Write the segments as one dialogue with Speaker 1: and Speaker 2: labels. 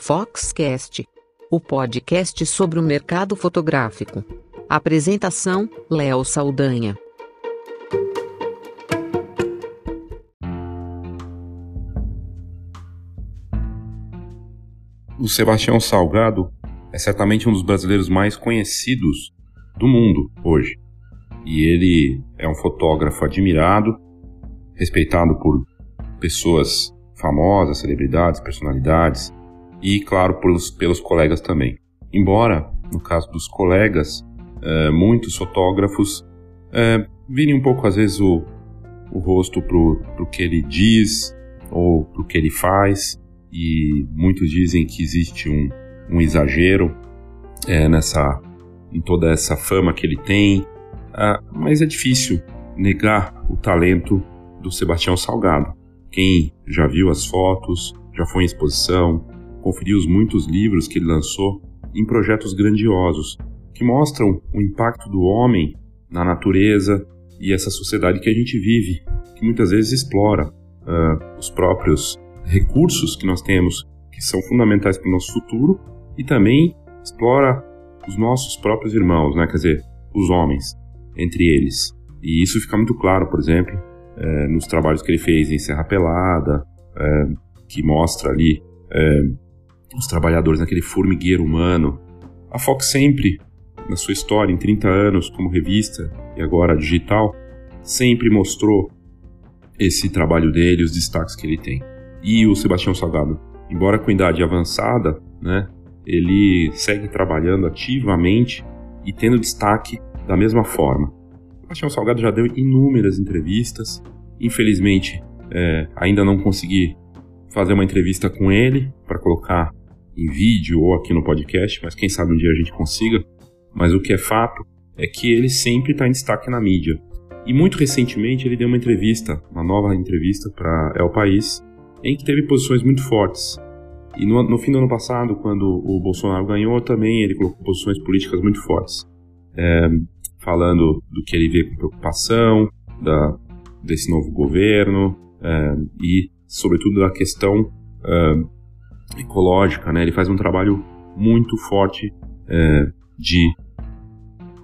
Speaker 1: Foxcast, o podcast sobre o mercado fotográfico. Apresentação: Léo Saldanha.
Speaker 2: O Sebastião Salgado é certamente um dos brasileiros mais conhecidos do mundo hoje. E ele é um fotógrafo admirado, respeitado por pessoas famosas, celebridades, personalidades e, claro, pelos, pelos colegas também. Embora, no caso dos colegas, é, muitos fotógrafos é, virem um pouco, às vezes, o, o rosto para o que ele diz ou para o que ele faz, e muitos dizem que existe um, um exagero é, nessa em toda essa fama que ele tem, ah, mas é difícil negar o talento do Sebastião Salgado. Quem já viu as fotos, já foi em exposição, conferiu os muitos livros que ele lançou em projetos grandiosos que mostram o impacto do homem na natureza e essa sociedade que a gente vive, que muitas vezes explora uh, os próprios recursos que nós temos, que são fundamentais para o nosso futuro, e também explora os nossos próprios irmãos, né? quer dizer, os homens, entre eles. E isso fica muito claro, por exemplo, é, nos trabalhos que ele fez em Serra Pelada, é, que mostra ali é, os trabalhadores naquele formigueiro humano. A Fox sempre, na sua história, em 30 anos como revista e agora digital, sempre mostrou esse trabalho dele, os destaques que ele tem. E o Sebastião Salgado, embora com idade avançada, né, ele segue trabalhando ativamente e tendo destaque da mesma forma. Sebastião Salgado já deu inúmeras entrevistas. Infelizmente, é, ainda não consegui fazer uma entrevista com ele para colocar em vídeo ou aqui no podcast, mas quem sabe um dia a gente consiga. Mas o que é fato é que ele sempre está em destaque na mídia. E muito recentemente ele deu uma entrevista, uma nova entrevista para El País, em que teve posições muito fortes. E no, no, fim do ano passado, quando o Bolsonaro ganhou, também ele colocou posições políticas muito fortes. É, falando do que ele vê com preocupação, da, desse novo governo é, e, sobretudo, da questão ecológica. Né? Ele faz um trabalho muito forte é, de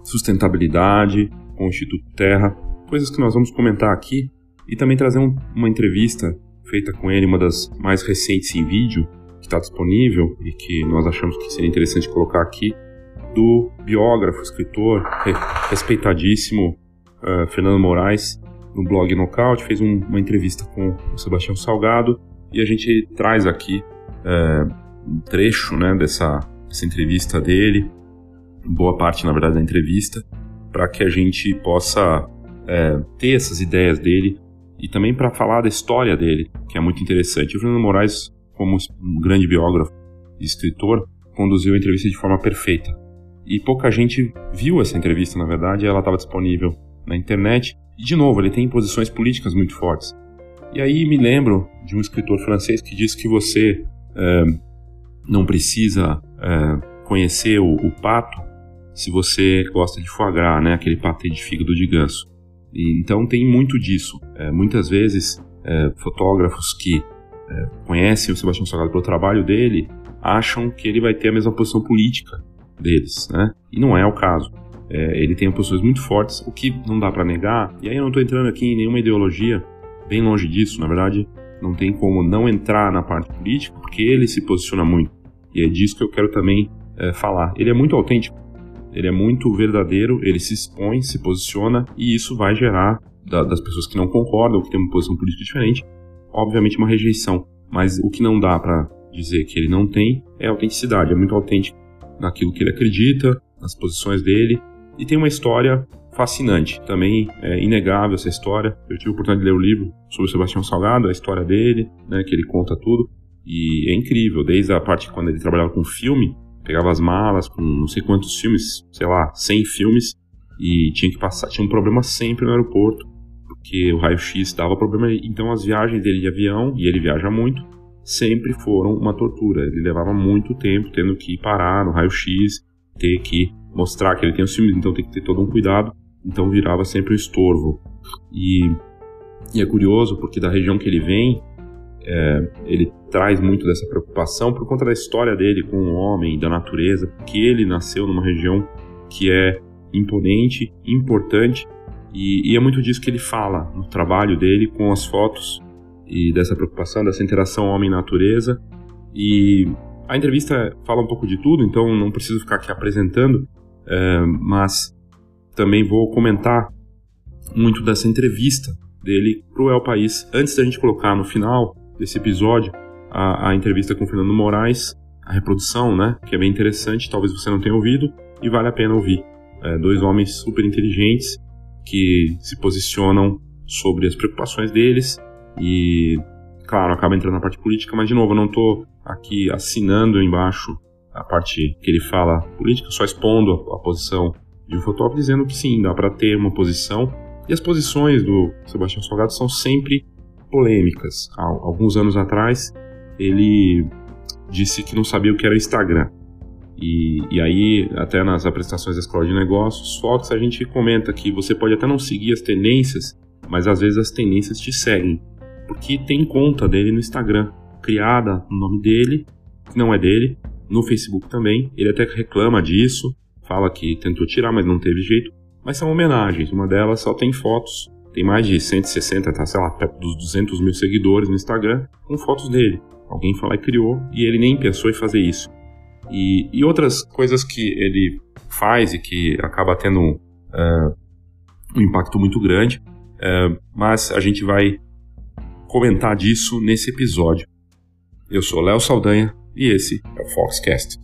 Speaker 2: sustentabilidade com o Instituto Terra, coisas que nós vamos comentar aqui e também trazer um, uma entrevista feita com ele, uma das mais recentes em vídeo, que está disponível e que nós achamos que seria interessante colocar aqui, do biógrafo, escritor, respeitadíssimo uh, Fernando Moraes, no blog Nocaute, fez um, uma entrevista com o Sebastião Salgado e a gente traz aqui uh, um trecho né, dessa, dessa entrevista dele, boa parte, na verdade, da entrevista, para que a gente possa uh, ter essas ideias dele e também para falar da história dele, que é muito interessante. O Fernando Moraes, como um grande biógrafo e escritor, conduziu a entrevista de forma perfeita e pouca gente viu essa entrevista, na verdade, ela estava disponível na internet. E, de novo, ele tem posições políticas muito fortes. E aí me lembro de um escritor francês que diz que você é, não precisa é, conhecer o, o, pato se você gosta de foie gras, né? aquele patê de fígado de ganso. E, então tem muito disso. É, muitas vezes, fotógrafos que conhecem o Sebastião Salgado pelo trabalho dele acham que ele vai ter a mesma posição política deles, né? E não é o caso. É, ele tem posições muito fortes, o que não dá para negar. E aí eu não estou entrando aqui em nenhuma ideologia, bem longe disso, na verdade, não tem como não entrar na parte política, porque ele se posiciona muito. E é disso que eu quero também é, falar. Ele é muito autêntico, ele é muito verdadeiro, ele se expõe, se posiciona, e isso vai gerar, da, das pessoas que não concordam, que têm uma posição política diferente, obviamente uma rejeição. Mas o que não dá para dizer que ele não tem é autenticidade, é muito autêntico naquilo que ele acredita, nas posições dele, e tem uma história fascinante. Também é inegável essa história. Eu tive a oportunidade de ler o livro sobre o Sebastião Salgado, a história dele, né, que ele conta tudo, e é incrível, desde a parte quando ele trabalhava com filme, pegava as malas com não sei quantos filmes, sei lá, 100 filmes, e tinha que passar, tinha um problema sempre no aeroporto, porque o raio-x dava problema, então as viagens dele de avião, e ele viaja muito, sempre foram uma tortura. Ele levava muito tempo tendo que parar no raio-x, ter que mostrar que ele tem os filmes, então tem que ter todo um cuidado. Então virava sempre um estorvo. E, e é curioso porque da região que ele vem, é, ele traz muito dessa preocupação por conta da história dele com o homem, da natureza, porque ele nasceu numa região que é imponente, importante, e, e é muito disso que ele fala no trabalho dele com as fotos e dessa preocupação, dessa interação homem-natureza. E a entrevista fala um pouco de tudo, então não preciso ficar aqui apresentando, é, mas também vou comentar muito dessa entrevista dele para o El País. Antes da gente colocar no final desse episódio a, a, entrevista com o Fernando Moraes, a reprodução, né, que é bem interessante, talvez você não tenha ouvido e vale a pena ouvir. É, dois homens super inteligentes que se posicionam sobre as preocupações deles e, claro, acaba entrando na parte política, mas de novo, eu não estou aqui assinando embaixo a parte que ele fala política, só expondo a, a posição de um fotógrafo, dizendo que sim, dá para ter uma posição. E as posições do Sebastião Salgado são sempre polêmicas. Há alguns anos atrás, ele disse que não sabia o que era Instagram. E, e, aí, até nas apresentações da Escola de Negócios, Fox, a gente comenta que você pode até não seguir as tendências, mas às vezes as tendências te seguem. Porque tem conta dele no Instagram, criada no nome dele, que não é dele, no Facebook também. Ele até reclama disso, fala que tentou tirar, mas não teve jeito. Mas são homenagens, uma delas só tem fotos. Tem mais de 160, tá, sei lá, perto dos 200 mil seguidores no Instagram com fotos dele. Alguém falou e criou e ele nem pensou em fazer isso. E, e outras coisas que ele faz e que acaba tendo uh, um impacto muito grande, uh, mas a gente vai comentar disso nesse episódio. Eu sou Léo Saldanha e esse é o Foxcast.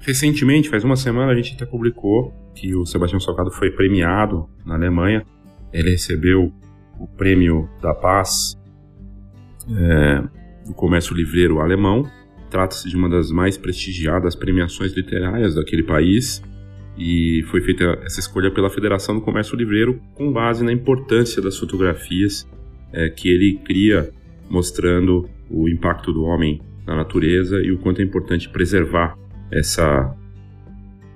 Speaker 2: Recentemente, faz uma semana, a gente até publicou que o Sebastião Salgado foi premiado na Alemanha. Ele recebeu o prêmio da paz é, do comércio livreiro alemão. Trata-se de uma das mais prestigiadas premiações literárias daquele país e foi feita essa escolha pela Federação do Comércio Livreiro com base na importância das fotografias é, que ele cria, mostrando o impacto do homem na natureza e o quanto é importante preservar essa,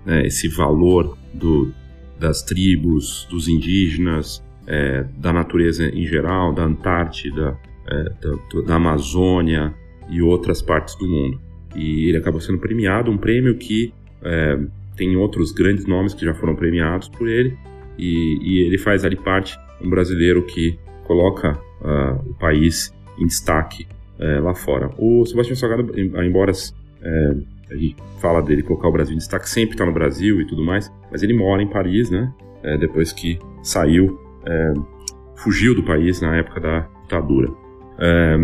Speaker 2: né, esse valor do, das tribos, dos indígenas, é, da natureza em geral, da Antártida, é, da, da, Amazônia e outras partes do mundo. E ele acabou sendo premiado, um prêmio que é, tem outros grandes nomes que já foram premiados por ele, e, e ele faz ali parte um brasileiro que coloca uh, o país em destaque uh, lá fora. O Sebastião Salgado, embora gente fala dele colocar o Brasil em destaque, sempre está no Brasil e tudo mais, mas ele mora em Paris, né? É, depois que saiu, é, fugiu do país na época da ditadura. É,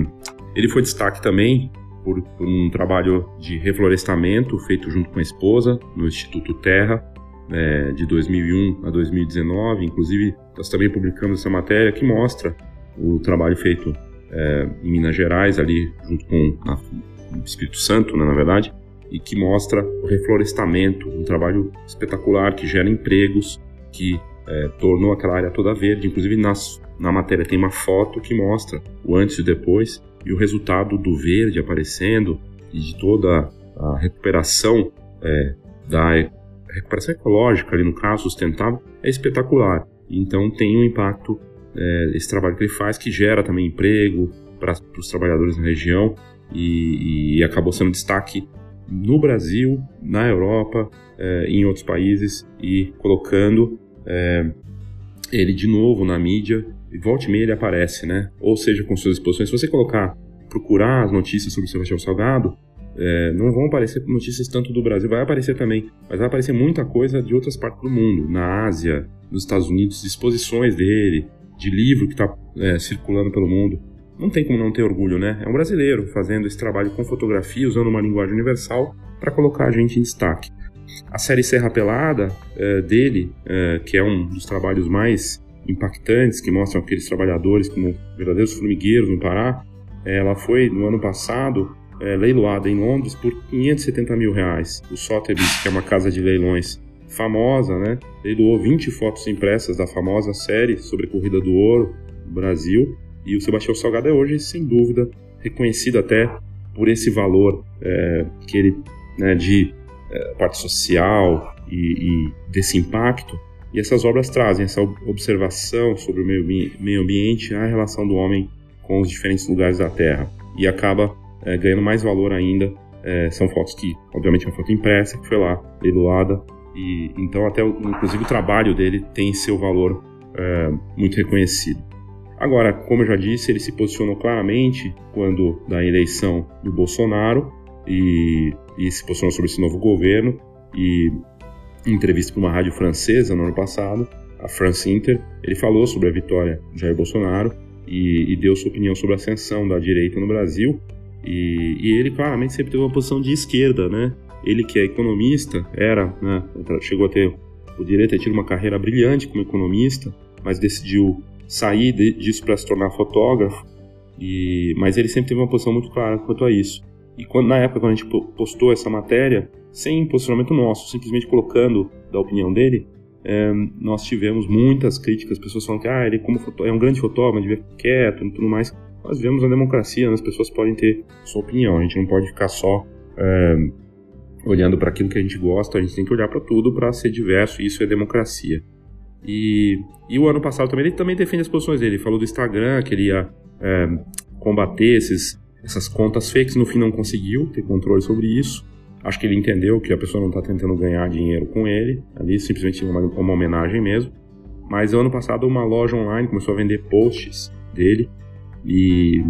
Speaker 2: ele foi destaque também por, por, um trabalho de reflorestamento feito junto com a esposa no Instituto Terra, é, de 2001 a 2019. Inclusive, nós também publicamos essa matéria que mostra o trabalho feito é, em Minas Gerais, ali junto com o Espírito Santo, né, na verdade, e que mostra o reflorestamento, um trabalho espetacular que gera empregos, que é, tornou aquela área toda verde. Inclusive nas, na matéria tem uma foto que mostra o antes e depois e o resultado do verde aparecendo e de toda a recuperação é, da recuperação ecológica ali no caso sustentável é espetacular. Então tem um impacto é, esse trabalho que ele faz que gera também emprego para os trabalhadores na região e, e acabou sendo destaque no Brasil, na Europa, é, em outros países e colocando é, ele de novo na mídia, e volta e meia ele aparece, né? Ou seja, com suas exposições. Se você colocar, procurar as notícias sobre o Sebastião Salgado, é, não vão aparecer notícias tanto do Brasil, vai aparecer também, mas vai aparecer muita coisa de outras partes do mundo, na Ásia, nos Estados Unidos, exposições dele, de livro que está circulando pelo mundo. Não tem como não ter orgulho, né? É um brasileiro fazendo esse trabalho com fotografia, usando uma linguagem universal para colocar a gente em destaque. A série Serra Pelada é, dele, é, que é um dos trabalhos mais impactantes, que mostram aqueles trabalhadores como verdadeiros formigueiros no Pará, é, ela foi no ano passado é, leiloada em Londres por 570 mil reais. O Sotheby's, que é uma casa de leilões famosa, né, leiloou 20 fotos impressas da famosa série sobre a corrida do ouro no Brasil. E o Sebastião Salgado é hoje, sem dúvida, reconhecido até por esse valor é, que ele né, de é, parte social e, e, desse impacto. E essas obras trazem essa observação sobre o meio, meio ambiente, a relação do homem com os diferentes lugares da Terra. E acaba é, ganhando mais valor ainda. É, são fotos que, obviamente, é uma foto impressa, que foi lá, leiloada. E, então, até inclusive o trabalho dele tem seu valor é, muito reconhecido. Agora, como eu já disse, ele se posicionou claramente quando da eleição do Bolsonaro e, e se posicionou sobre esse novo governo. E em entrevista para uma rádio francesa no ano passado, a France Inter, ele falou sobre a vitória de Jair Bolsonaro e, e deu sua opinião sobre a ascensão da direita no Brasil. E, e, ele claramente sempre teve uma posição de esquerda, né? Ele que é economista, era, né, chegou a ter o direito ter tido uma carreira brilhante como economista, mas decidiu sair disso para se tornar fotógrafo. E, mas ele sempre teve uma posição muito clara quanto a isso. E quando, na época, quando a gente postou essa matéria, sem posicionamento nosso, simplesmente colocando da opinião dele, é, nós tivemos muitas críticas, pessoas falando que ah, ele como é um grande fotógrafo, devia ficar quieto e tudo mais. Nós vivemos na democracia, né? as pessoas podem ter sua opinião, a gente não pode ficar só é, olhando para aquilo que a gente gosta, a gente tem que olhar para tudo para ser diverso, e isso é democracia. E, e, o ano passado também ele também defende as posições dele, ele falou do Instagram, que ele ia é, combater esses essas contas fakes, no fim não conseguiu ter controle sobre isso. Acho que ele entendeu que a pessoa não está tentando ganhar dinheiro com ele, ali simplesmente uma, uma homenagem mesmo. Mas ano passado uma loja online começou a vender posts dele e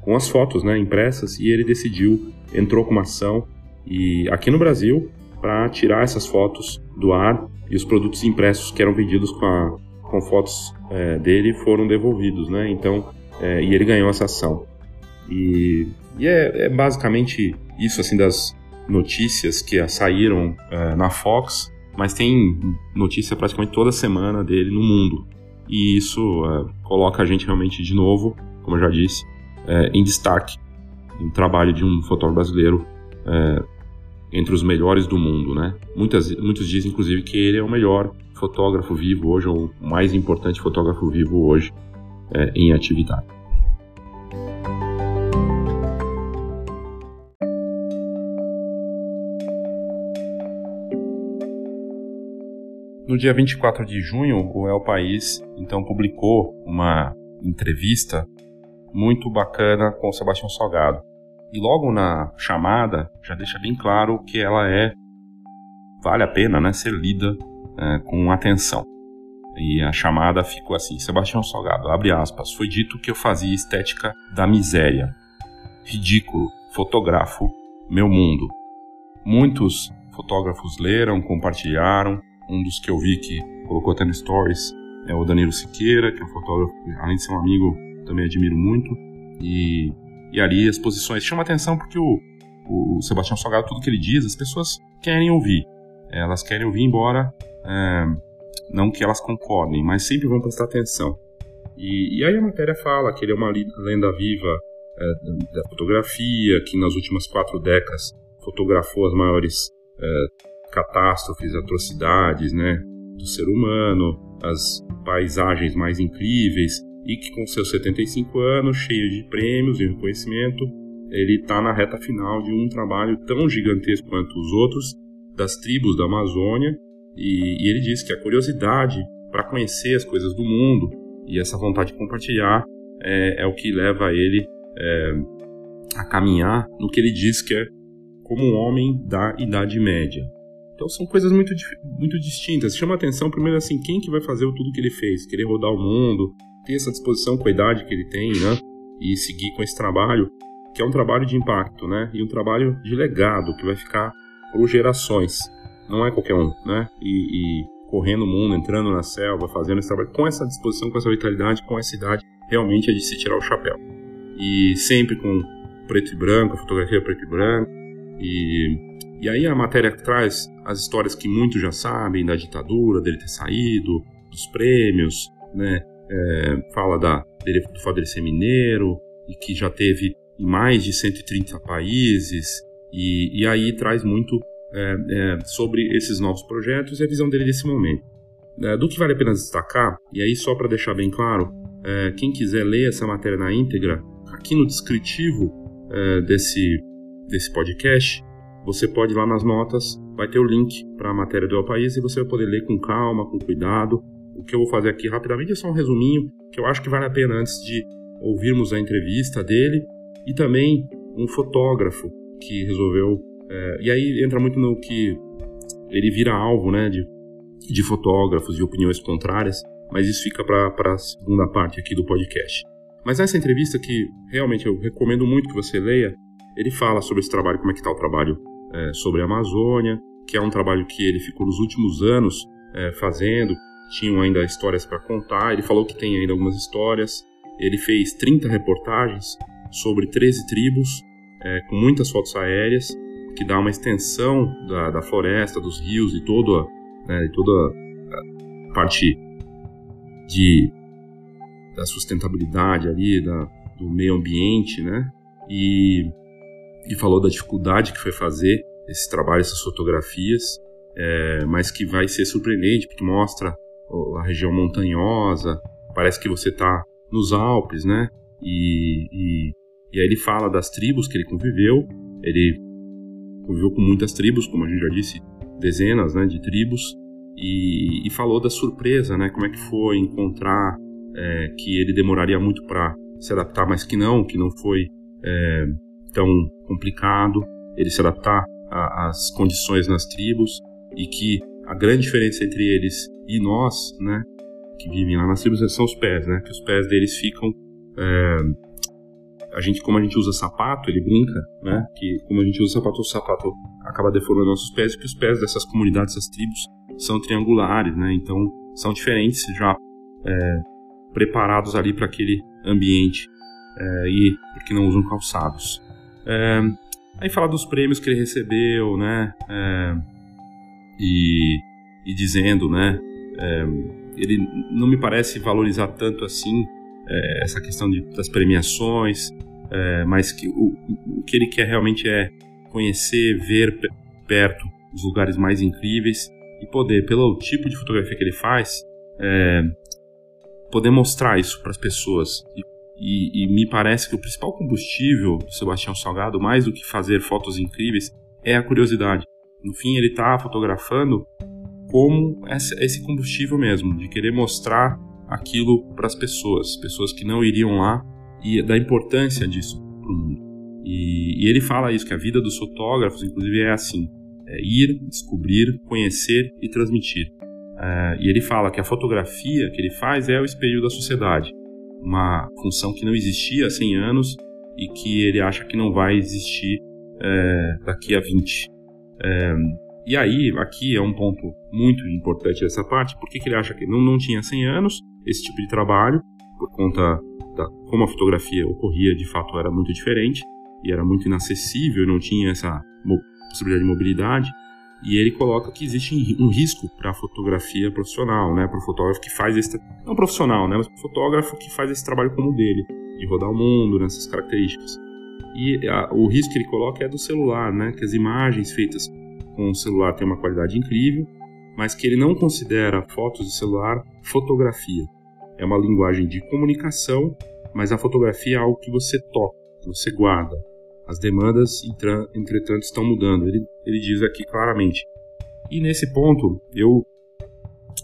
Speaker 2: com as fotos, né, impressas, e ele decidiu, entrou com uma ação e aqui no Brasil para tirar essas fotos do ar e os produtos impressos que eram vendidos com, a, com fotos é, dele foram devolvidos, né? Então, é, e ele ganhou essa ação. E, e é, é, basicamente isso assim das notícias que saíram é, na Fox, mas tem notícia praticamente toda semana dele no mundo. E isso é, coloca a gente realmente de novo, como eu já disse, é, em destaque no trabalho de um fotógrafo brasileiro entre os melhores do mundo, né? Muitas, muitos dizem, inclusive, que ele é o melhor fotógrafo vivo hoje, ou o mais importante fotógrafo vivo hoje é, em atividade. No dia 24 de junho, o El País então publicou uma entrevista muito bacana com o Sebastião Salgado. E logo na chamada já deixa bem claro que ela é vale a pena, né, ser lida é, com atenção. E a chamada ficou assim: Sebastião Salgado, abre aspas, foi dito que eu fazia estética da miséria. Ridículo, fotografo, meu mundo. Muitos fotógrafos leram, compartilharam, um dos que eu vi que colocou até no Stories é o Danilo Siqueira, que é um fotógrafo além de ser um amigo, também admiro muito. E, e ali as posições chamam atenção porque o, o Sebastião Salgado, tudo que ele diz, as pessoas querem ouvir. Elas querem ouvir, embora é, não que elas concordem, mas sempre vão prestar atenção. E, e aí a matéria fala que ele é uma lenda viva é, da fotografia, que nas últimas quatro décadas fotografou as maiores é, catástrofes, atrocidades, né, do ser humano, as paisagens mais incríveis e que com seus 75 anos, cheio de prêmios e reconhecimento, ele está na reta final de um trabalho tão gigantesco quanto os outros das tribos da Amazônia e, e ele diz que a curiosidade para conhecer as coisas do mundo e essa vontade de compartilhar é, é o que leva ele é, a caminhar no que ele diz que é como um homem da Idade Média. Então são coisas muito, muito distintas. Chama atenção primeiro assim, quem que vai fazer tudo que ele fez? Querer rodar o mundo, ter essa disposição com a idade que ele tem, né? E seguir com esse trabalho, que é um trabalho de impacto, né? E um trabalho de legado que vai ficar por gerações. Não é qualquer um, né? E, e correndo o mundo, entrando na selva, fazendo esse trabalho com essa disposição, com essa vitalidade, com essa idade, realmente é de se tirar o chapéu. E sempre com preto e branco, fotografia preto e branco. E, e aí a matéria traz as histórias que muitos já sabem da ditadura, dele ter saído, dos prêmios, né? É, fala da, dele, do fato dele ser mineiro e que já teve em mais de 130 países. E, e aí traz muito é, é, sobre esses novos projetos e a visão dele desse momento. É, do que vale a pena destacar, e aí só para deixar bem claro, é, quem quiser ler essa matéria na íntegra, aqui no descritivo é, desse, desse podcast, você pode ir lá nas notas, vai ter o link para a matéria do El País e você vai poder ler com calma, com cuidado. O que eu vou fazer aqui rapidamente é só um resuminho, que eu acho que vale a pena antes de ouvirmos a entrevista dele, e também um fotógrafo que resolveu é, e aí entra muito no que ele vira alvo né, de, de fotógrafos de opiniões contrárias, mas isso fica para a segunda parte aqui do podcast. Mas nessa entrevista que realmente eu recomendo muito que você leia, ele fala sobre esse trabalho, como é que está o trabalho é, sobre a Amazônia, que é um trabalho que ele ficou nos últimos anos é, fazendo, tinham ainda histórias para contar, ele falou que tem ainda algumas histórias, ele fez 30 reportagens sobre 13 tribos, é, com muitas fotos aéreas, que dá uma extensão da, da floresta, dos rios e toda, né, toda a parte de, da sustentabilidade ali, da, do meio ambiente, né? E, e falou da dificuldade que foi fazer esse trabalho, essas fotografias, é, mas que vai ser surpreendente, porque mostra a região montanhosa, parece que você está nos Alpes, né? E, e, e aí ele fala das tribos que ele conviveu, ele conviveu com muitas tribos, como a gente já disse, dezenas né, de tribos, e, e falou da surpresa, né, como é que foi encontrar é, que ele demoraria muito para se adaptar, mas que não, que não foi é, tão complicado ele se adaptar às condições nas tribos e que a grande diferença entre eles e nós, né, que vivem lá nas tribos, são os pés, né, que os pés deles ficam é, a gente, como a gente usa sapato, ele brinca, né? Que como a gente usa sapato, o sapato acaba deformando nossos pés, porque os pés dessas comunidades, dessas tribos, são triangulares, né? Então são diferentes, já é, preparados ali para aquele ambiente é, e porque não usam calçados. É, aí fala dos prêmios que ele recebeu, né? É, e, e, dizendo, né? É, ele não me parece valorizar tanto assim é, essa questão de, das premiações, é, mas que o, o, que ele quer realmente é conhecer, ver perto os lugares mais incríveis e poder, pelo tipo de fotografia que ele faz, é, poder mostrar isso para as pessoas. E, e, e, me parece que o principal combustível do Sebastião Salgado, mais do que fazer fotos incríveis, é a curiosidade. No fim, ele está fotografando como esse combustível mesmo, de querer mostrar aquilo para as pessoas, pessoas que não iriam lá e da importância disso para o mundo. E, e, ele fala isso que a vida dos fotógrafos, inclusive, é assim: é ir, descobrir, conhecer e transmitir. É, e ele fala que a fotografia que ele faz é o espelho da sociedade, uma função que não existia há 100 anos e que ele acha que não vai existir é, daqui a 20. É, e aí, aqui é um ponto muito importante dessa parte, porque que ele acha que não, não tinha 100 anos esse tipo de trabalho, por conta da como a fotografia ocorria, de fato era muito diferente, e era muito inacessível, não tinha essa possibilidade de mobilidade, e ele coloca que existe um risco para a fotografia profissional, né, para o fotógrafo que faz esse não profissional, né, mas para o fotógrafo que faz esse trabalho como o dele, de rodar o mundo nessas características. E a, o risco que ele coloca é do celular, né, que as imagens feitas com o celular têm uma qualidade incrível, mas que ele não considera fotos de celular fotografia. É uma linguagem de comunicação, mas a fotografia é algo que você toca, que você guarda. As demandas, entretanto, estão mudando. Ele, ele diz aqui claramente. E nesse ponto, eu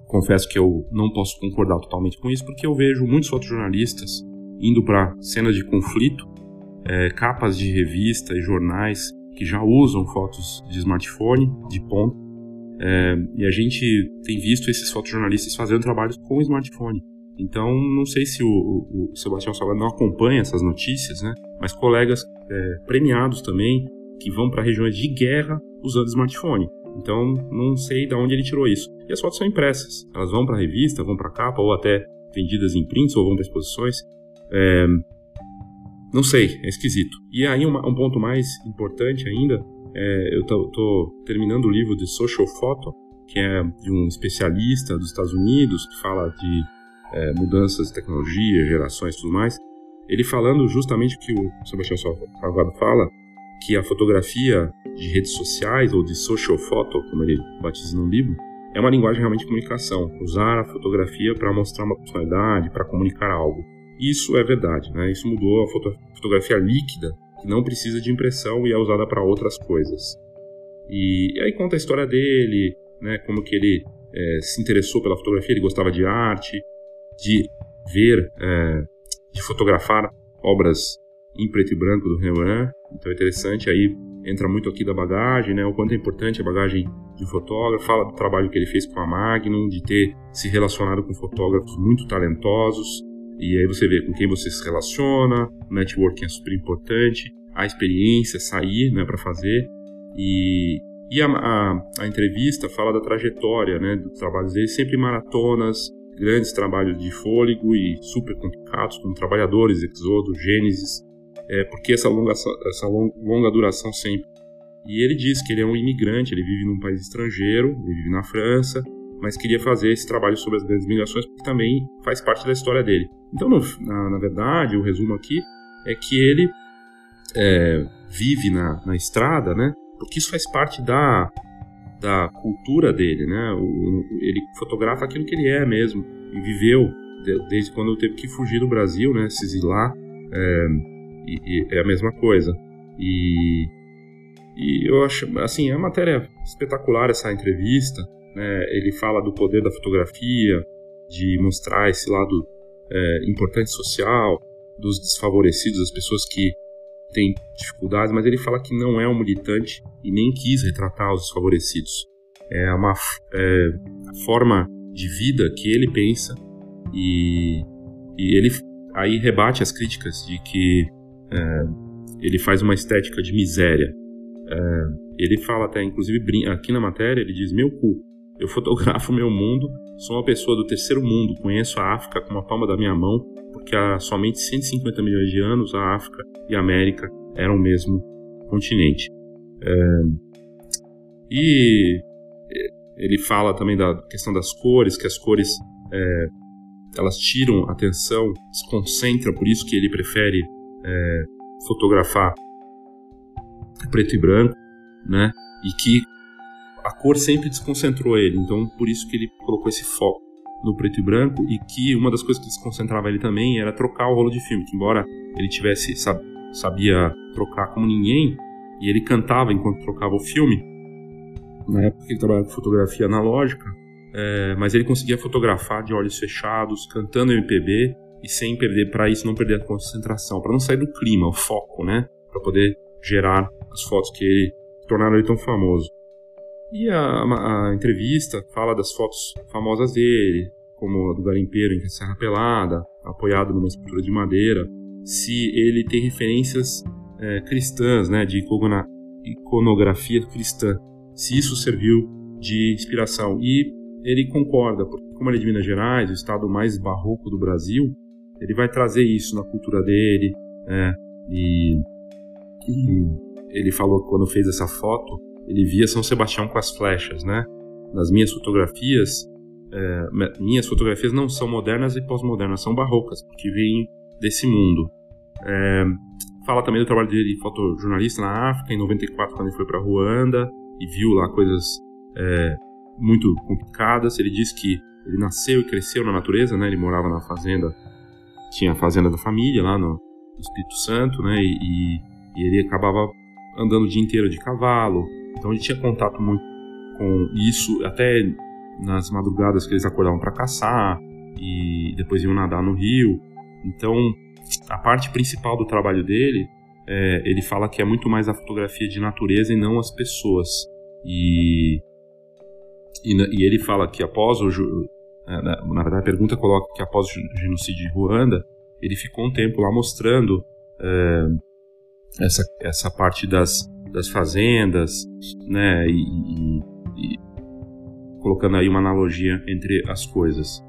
Speaker 2: confesso que eu não posso concordar totalmente com isso, porque eu vejo muitos fotojornalistas indo para cenas de conflito, é, capas de revista e jornais que já usam fotos de smartphone de ponta É, e a gente tem visto esses fotojornalistas fazendo trabalhos com smartphone. Então, não sei se o, o, Sebastião Salgado não acompanha essas notícias, né? Mas colegas é, premiados também que vão para regiões de guerra usando smartphone. Então, não sei de onde ele tirou isso. E as fotos são impressas. Elas vão para revista, vão para capa, ou até vendidas em prints, ou vão para exposições. É, não sei, é esquisito. E aí, uma, um ponto mais importante ainda, é, eu estou terminando o livro de Social Photo, que é de um especialista dos Estados Unidos, que fala de é, mudanças de tecnologia, gerações e tudo mais. Ele falando justamente o que o Sebastião Salgado fala, que a fotografia de redes sociais ou de social photo, como ele batiza no livro, é uma linguagem realmente de comunicação. Usar a fotografia para mostrar uma personalidade, para comunicar algo. Isso é verdade, né? Isso mudou a foto fotografia líquida, que não precisa de impressão e é usada para outras coisas. E, e, aí conta a história dele, né? Como que ele é, se interessou pela fotografia, ele gostava de arte, de ver, é, de fotografar obras em preto e branco do Rembrandt. Então é interessante, aí entra muito aqui da bagagem, né? O quanto é importante a bagagem de fotógrafo, fala do trabalho que ele fez com a Magnum, de ter se relacionado com fotógrafos muito talentosos. E aí você vê com quem você se relaciona, networking é super importante, a experiência, sair, né, para fazer. E, e a, a, a, entrevista fala da trajetória, né, dos trabalhos dele, sempre maratonas, grandes trabalhos de fôlego e super complicados, como Trabalhadores, Exodo, Gênesis, é, porque essa longa, essa longa duração sempre. E ele diz que ele é um imigrante, ele vive num país estrangeiro, ele vive na França, mas queria fazer esse trabalho sobre as grandes migrações porque também faz parte da história dele. Então, no, na, na, verdade, o resumo aqui é que ele é, vive na, na estrada, né? Porque isso faz parte da, da cultura dele, né? O, ele fotografa aquilo que ele é mesmo e viveu de, desde quando teve que fugir do Brasil, né? Se exilar. É, e, e é a mesma coisa. E, e eu acho, assim, é uma matéria espetacular essa entrevista. Né? Ele fala do poder da fotografia, de mostrar esse lado é, importante social, dos desfavorecidos, das pessoas que têm dificuldades, mas ele fala que não é um militante e nem quis retratar os desfavorecidos. É uma é, forma de vida que ele pensa e, e ele aí rebate as críticas de que é, ele faz uma estética de miséria. É, ele fala até, inclusive, aqui na matéria, ele diz: Meu cu, eu fotografo meu mundo, sou uma pessoa do terceiro mundo, conheço a África com a palma da minha mão, porque há somente 150 milhões de anos a África e a América eram o mesmo continente. É, e ele fala também da questão das cores, que as cores é, elas tiram atenção, desconcentram, por isso que ele prefere é, fotografar preto e branco, né? E que a cor sempre desconcentrou ele, então por isso que ele colocou esse foco no preto e branco e que uma das coisas que desconcentrava ele também era trocar o rolo de filme, que embora ele tivesse sabia trocar como ninguém e ele cantava enquanto trocava o filme, na época que ele trabalhava com fotografia analógica, é, mas ele conseguia fotografar de olhos fechados, cantando MPB e sem perder, para isso não perder a concentração, para não sair do clima, o foco, né? Para poder gerar as fotos que tornaram ele tão famoso. E a, a, entrevista fala das fotos famosas dele, como a do garimpeiro em Serra Pelada, apoiado numa escultura de madeira, se ele tem referências é, cristãs, né, de iconografia cristã, se isso serviu de inspiração. E ele concorda, porque como ele é de Minas Gerais, o estado mais barroco do Brasil, ele vai trazer isso na cultura dele, né? E, e ele falou que quando fez essa foto, ele via São Sebastião com as flechas, né? Nas minhas fotografias, é, minhas fotografias não são modernas e pós-modernas, são barrocas, porque vêm desse mundo. É, fala também do trabalho dele de fotojornalista na África, em 94, quando ele foi para Ruanda e viu lá coisas é, muito complicadas. Ele diz que ele nasceu e cresceu na natureza, né? Ele morava na fazenda tinha a fazenda da família lá no Espírito Santo, né? E, e, ele acabava andando o dia inteiro de cavalo. Então ele tinha contato muito com isso, até nas madrugadas que eles acordavam para caçar e depois iam nadar no rio. Então a parte principal do trabalho dele, é, ele fala que é muito mais a fotografia de natureza e não as pessoas. E E, e ele fala que após o. É, na verdade, a pergunta coloca que após o genocídio de Ruanda, ele ficou um tempo lá mostrando é, essa, essa parte das, das fazendas, né, e, e, e, colocando aí uma analogia entre as coisas.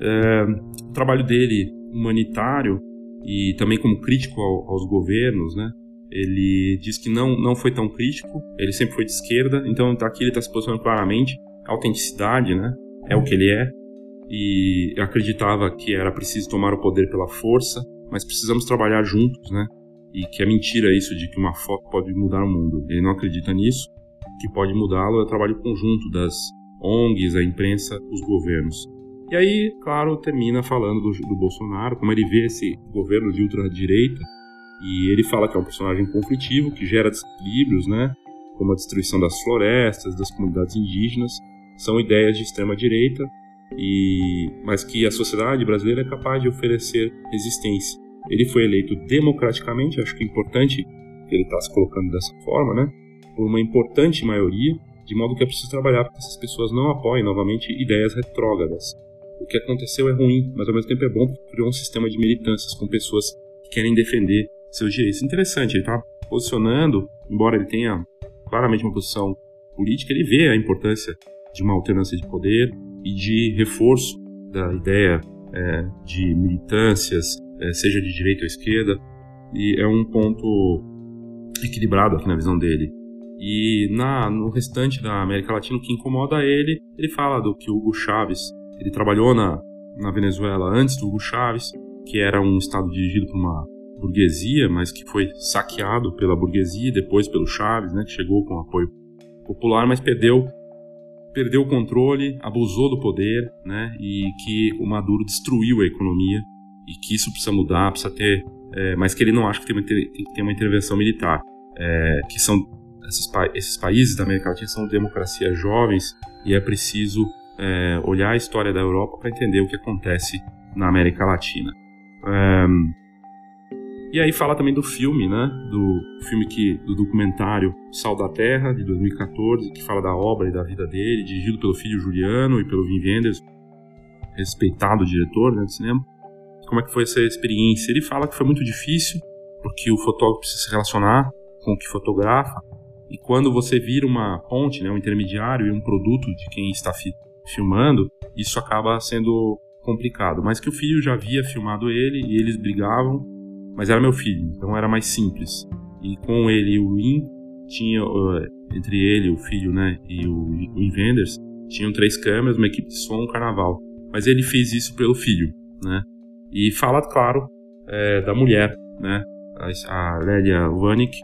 Speaker 2: É, o trabalho dele humanitário e também como crítico ao, aos governos, né, ele diz que não, não foi tão crítico, ele sempre foi de esquerda, então aqui ele está se posicionando claramente, autenticidade, né, é o que ele é, e acreditava que era preciso tomar o poder pela força, mas precisamos trabalhar juntos, né, e que é mentira isso de que uma foto pode mudar o mundo. Ele não acredita nisso. O que pode mudá-lo é o trabalho conjunto das ONGs, a imprensa, os governos. E aí, claro, termina falando do, do Bolsonaro, como ele vê esse governo de ultradireita, e ele fala que é um personagem conflitivo, que gera desequilíbrios, né? Como a destruição das florestas, das comunidades indígenas, são ideias de extrema direita, e mas que a sociedade brasileira é capaz de oferecer resistência. Ele foi eleito democraticamente, acho que é importante que ele está se colocando dessa forma, né? Por uma importante maioria, de modo que é preciso trabalhar para que essas pessoas não apoiem novamente ideias retrógradas. O que aconteceu é ruim, mas ao mesmo tempo é bom porque criou um sistema de militâncias com pessoas que querem defender seus direitos. Interessante, ele está posicionando, embora ele tenha claramente uma posição política, ele vê a importância de uma alternância de poder e de reforço da ideia é, de militâncias, seja de direita ou esquerda, e é um ponto equilibrado aqui na visão dele. E na, no restante da América Latina, o que incomoda ele, ele fala do que o Hugo Chávez, ele trabalhou na, na Venezuela antes do Hugo Chávez, que era um estado dirigido por uma burguesia, mas que foi saqueado pela burguesia, depois pelo Chávez, né, que chegou com apoio popular, mas perdeu perdeu o controle, abusou do poder, né, e que o Maduro destruiu a economia e que isso precisa mudar, precisa ter, é, mas que ele não acha que tem, uma, tem que ter uma intervenção militar, é, que são esses, esses, países da América Latina são democracias jovens e é preciso é, olhar a história da Europa para entender o que acontece na América Latina. É, e aí fala também do filme, né? Do filme que do documentário Sal da Terra de 2014, que fala da obra e da vida dele, dirigido pelo filho Juliano e pelo Wim Wenders, respeitado diretor né, de cinema como é que foi essa experiência. Ele fala que foi muito difícil, porque o fotógrafo precisa se relacionar com o que fotografa, e quando você vira uma ponte, né, um intermediário e um produto de quem está fi filmando, isso acaba sendo complicado. Mas que o filho já havia filmado ele e eles brigavam, mas era meu filho, então era mais simples. E com ele e o Win, tinha, entre ele, o filho, né, e o Win Wenders, tinham três câmeras, uma equipe de som, um carnaval. Mas ele fez isso pelo filho, né? E fala, claro, é, da mulher, né? A, Lélia Vanik,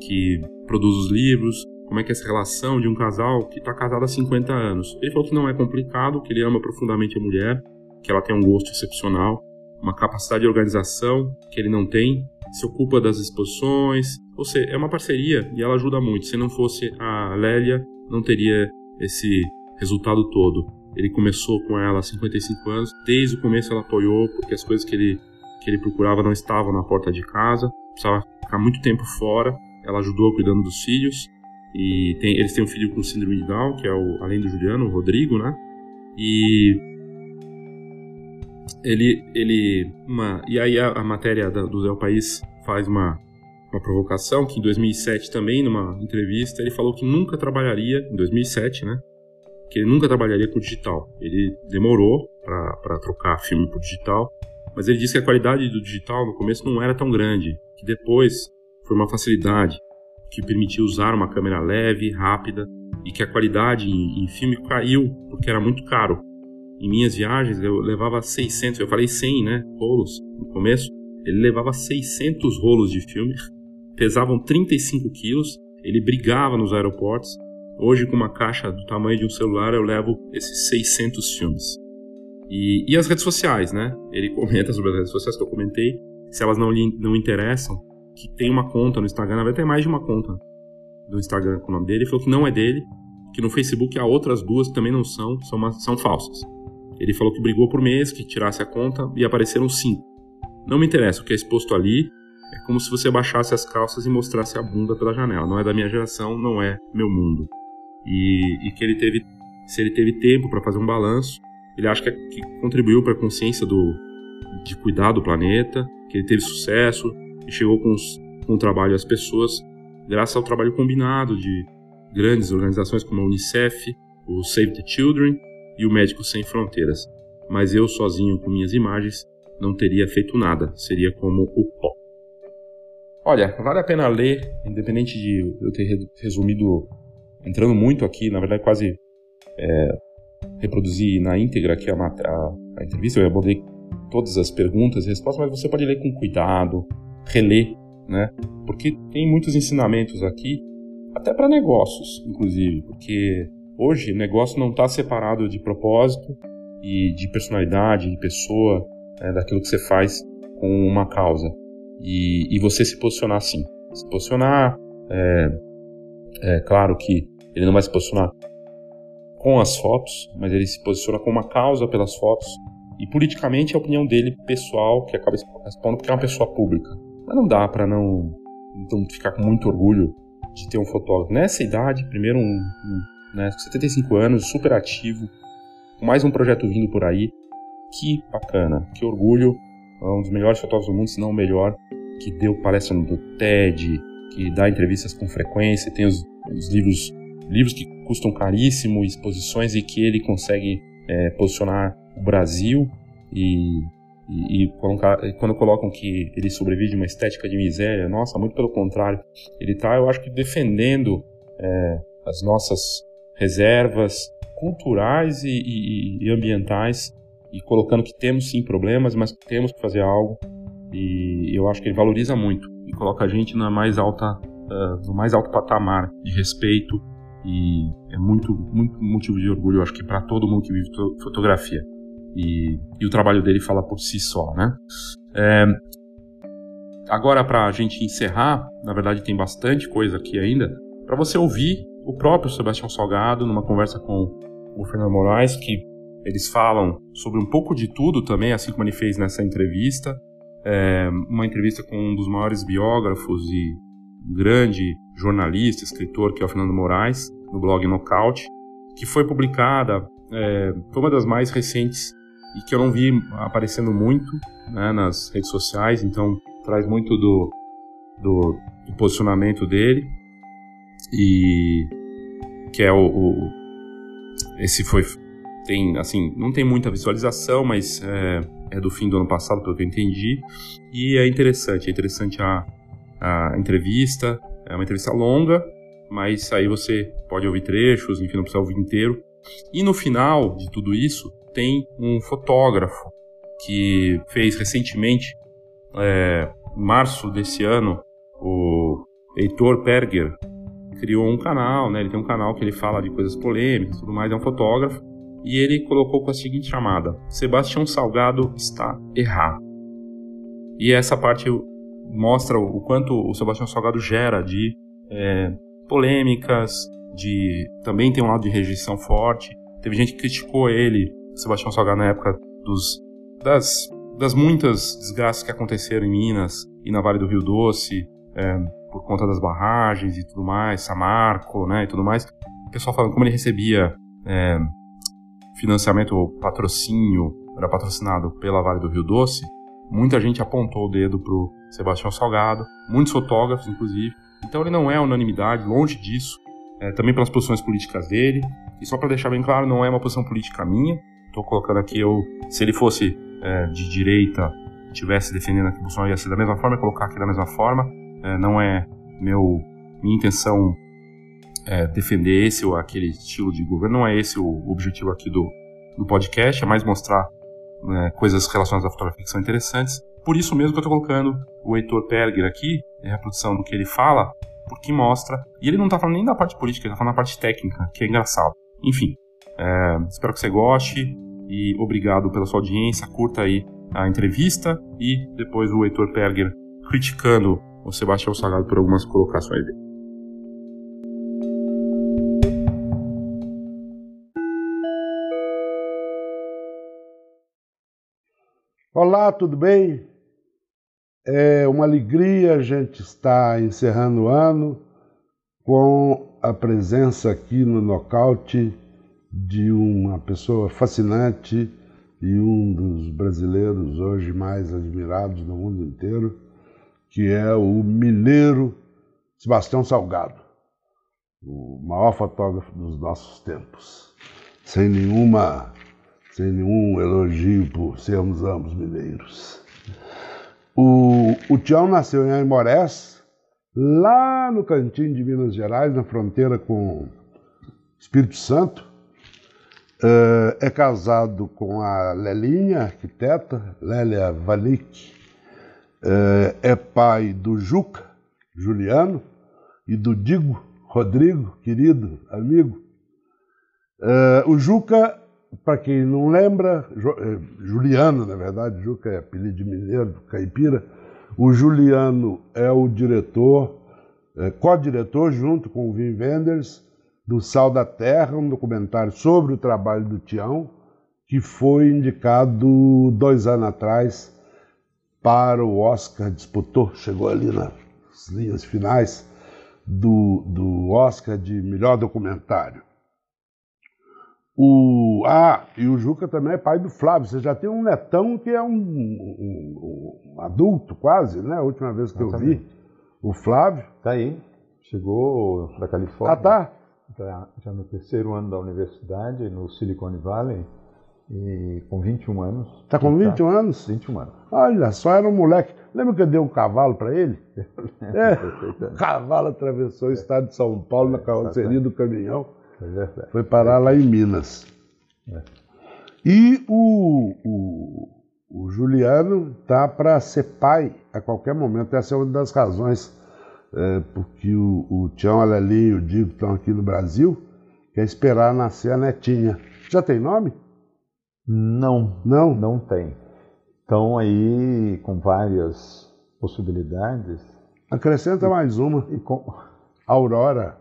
Speaker 2: que produz os livros, como é que é essa relação de um casal que está casado há 50 anos. Ele falou que não é complicado, que ele ama profundamente a mulher, que ela tem um gosto excepcional, uma capacidade de organização que ele não tem, se ocupa das exposições, ou seja, é uma parceria e ela ajuda muito. Se não fosse a Lélia, não teria esse resultado todo. Ele começou com ela há 55 anos. Desde o começo ela apoiou, porque as coisas que ele, que ele procurava não estavam na porta de casa. Precisava ficar muito tempo fora. Ela ajudou cuidando dos filhos. E tem, eles têm um filho com síndrome de Down, que é o, além do Juliano, o Rodrigo, né? E ele, ele, uma, e aí a, a matéria da, do Zé País faz uma, uma provocação que em 2007 também numa entrevista ele falou que nunca trabalharia em 2007, né? Que ele nunca trabalharia com digital. Ele demorou para trocar filme para digital, mas ele disse que a qualidade do digital no começo não era tão grande, que depois foi uma facilidade que permitia usar uma câmera leve, rápida, e que a qualidade em, em filme caiu porque era muito caro. Em minhas viagens eu levava 600, eu falei 100, né, rolos no começo. Ele levava 600 rolos de filme, pesavam 35 quilos, ele brigava nos aeroportos Hoje, com uma caixa do tamanho de um celular, eu levo esses 600 filmes. E, e as redes sociais, né? Ele comenta sobre as redes sociais que eu comentei. Se elas não lhe não interessam, que tem uma conta no Instagram, vai ter mais de uma conta do Instagram com o nome dele. Ele falou que não é dele, que no Facebook há outras duas que também não são, são, uma, são falsas. Ele falou que brigou por mês, que tirasse a conta e apareceram cinco. Não me interessa, o que é exposto ali é como se você baixasse as calças e mostrasse a bunda pela janela. Não é da minha geração, não é meu mundo e, e que ele teve se ele teve tempo para fazer um balanço. Ele acha que, que contribuiu para a consciência do, de cuidar do planeta, que ele teve sucesso e chegou com, os, com o trabalho às pessoas, graças ao trabalho combinado de grandes organizações como a Unicef, o Save the Children e o Médicos Sem Fronteiras. Mas eu sozinho com minhas imagens não teria feito nada, seria como o pó. Olha, vale a pena ler, independente de eu ter resumido, entrando muito aqui, na verdade quase é, reproduzir na íntegra aqui a, a, a entrevista, eu abordei todas as perguntas e respostas, mas você pode ler com cuidado, reler, né? Porque tem muitos ensinamentos aqui, até para negócios, inclusive, porque hoje negócio não está separado de propósito e de personalidade, de pessoa, né, daquilo que você faz com uma causa. E, e você se posicionar assim. Se posicionar, é, é claro que ele não vai se posicionar com as fotos, mas ele se posiciona com uma causa pelas fotos. E politicamente é a opinião dele pessoal que acaba respondendo porque é uma pessoa pública. Mas não dá para não então, ficar com muito orgulho de ter um fotógrafo nessa idade, primeiro um, um né, 75 anos, super ativo, com mais um projeto vindo por aí. Que bacana, que orgulho. É um dos melhores fotógrafos do mundo, se não o melhor, que deu palestra no TED, que dá entrevistas com frequência, tem os, os livros, livros que custam caríssimo, exposições e que ele consegue é, posicionar o Brasil e, e, e, quando colocam que ele sobrevive de uma estética de miséria, nossa, muito pelo contrário, ele está, eu acho que defendendo é, as nossas reservas culturais e, e, e, ambientais e colocando que temos sim problemas, mas que temos que fazer algo e eu acho que ele valoriza muito e coloca a gente na mais alta, uh, no mais alto patamar de respeito e é muito, muito motivo de orgulho, eu acho que para todo mundo que vive fotografia. E, e, o trabalho dele fala por si só, né? É, agora, para a gente encerrar, na verdade tem bastante coisa aqui ainda, para você ouvir o próprio Sebastião Salgado numa conversa com o Fernando Moraes, que eles falam sobre um pouco de tudo também, assim como ele fez nessa entrevista é, uma entrevista com um dos maiores biógrafos e grande jornalista, escritor, que é o Fernando Moraes, no blog Nocaute, que foi publicada, é, foi uma das mais recentes e que eu não vi aparecendo muito né, nas redes sociais, então traz muito do, do, do posicionamento dele e que é o, o, esse foi tem assim não tem muita visualização mas é, é do fim do ano passado, pelo que eu entendi. E é interessante, é interessante a, a entrevista. É uma entrevista longa, mas aí você pode ouvir trechos, enfim, não precisa ouvir inteiro. E no final de tudo isso, tem um fotógrafo que fez recentemente, é, em março desse ano, o Heitor Perger criou um canal, né? Ele tem um canal que ele fala de coisas polêmicas, tudo mais. É um fotógrafo e ele colocou com a seguinte chamada: Sebastião Salgado está errado. E essa parte mostra o quanto o Sebastião Salgado gera de é, polêmicas, de também tem um lado de rejeição forte. Teve gente que criticou ele, Sebastião Salgado, na época dos, das, das muitas desgraças que aconteceram em Minas e na Vale do Rio Doce, é, por conta das barragens e tudo mais, Samarco, né, e tudo mais. O pessoal falando como ele recebia é, financiamento ou patrocínio era patrocinado pela Vale do Rio Doce, muita gente apontou o dedo pro Sebastião Salgado, muitos fotógrafos, inclusive. Então ele não é unanimidade, longe disso, é, também pelas posições políticas dele. E só para deixar bem claro, não é uma posição política minha. Estou colocando aqui eu, se ele fosse é, de direita, tivesse defendendo aqui o Bolsonaro ia ser da mesma forma, colocar aqui da mesma forma. É, não é meu minha intenção é, defender esse ou aquele estilo de governo. Não é esse o objetivo aqui do, do podcast, é mais mostrar né, coisas relacionadas à fotografia que são interessantes. Por isso mesmo que eu estou colocando o Heitor Perger aqui, a reprodução do que ele fala, porque mostra. E ele não está falando nem da parte política, ele está falando da parte técnica, que é engraçado. Enfim, é, espero que você goste e obrigado pela sua audiência. Curta aí a entrevista e depois o Heitor Perger criticando o Sebastião Salgado por algumas colocações dele.
Speaker 3: Olá, tudo bem? É uma alegria a gente estar encerrando o ano com a presença aqui no nocaute de uma pessoa fascinante e um dos brasileiros hoje mais admirados no mundo inteiro, que é o mineiro Sebastião Salgado, o maior fotógrafo dos nossos tempos, sem nenhuma, sem nenhum elogio por sermos ambos mineiros. O, o Tião nasceu em Aimorés, lá no cantinho de Minas Gerais, na fronteira com Espírito Santo. Uh, é casado com a Lelinha, arquiteta, Lélia Vanik. Uh, é pai do Juca, Juliano, e do Digo, Rodrigo, querido amigo. Uh, o Juca para quem não lembra, é, Juliano, na verdade, Juca é apelido de mineiro, caipira. O Juliano é o diretor, é, co-diretor, junto com o Wim Wenders, do Sal da Terra, um documentário sobre o trabalho do Tião, que foi indicado dois anos atrás para o Oscar, disputou, chegou ali nas linhas finais do, do Oscar de melhor documentário. O, ah, e o Juca também é pai do Flávio. Você já tem um netão que é um, um, um adulto, quase, né? A última vez que Exatamente. eu vi. O Flávio.
Speaker 4: Tá aí. Chegou para Califórnia.
Speaker 3: Ah, tá.
Speaker 4: Já, já no terceiro ano da universidade, no Silicon Valley. E com 21 anos.
Speaker 3: Tá com 21 tá, anos?
Speaker 4: 21 anos.
Speaker 3: Olha, só era um moleque. Lembra que eu dei um cavalo para ele? é, o cavalo atravessou o estado de São Paulo na carroceria do caminhão. É Foi parar lá em Minas. É. E o, o, o Juliano tá para ser pai a qualquer momento. Essa é uma das razões é, porque o, o Tião Alelinho e o Digo estão aqui no Brasil, que é esperar nascer a netinha. Já tem nome?
Speaker 4: Não.
Speaker 3: Não?
Speaker 4: Não tem. Estão aí com várias possibilidades.
Speaker 3: Acrescenta e, mais uma. Com...
Speaker 4: Aurora.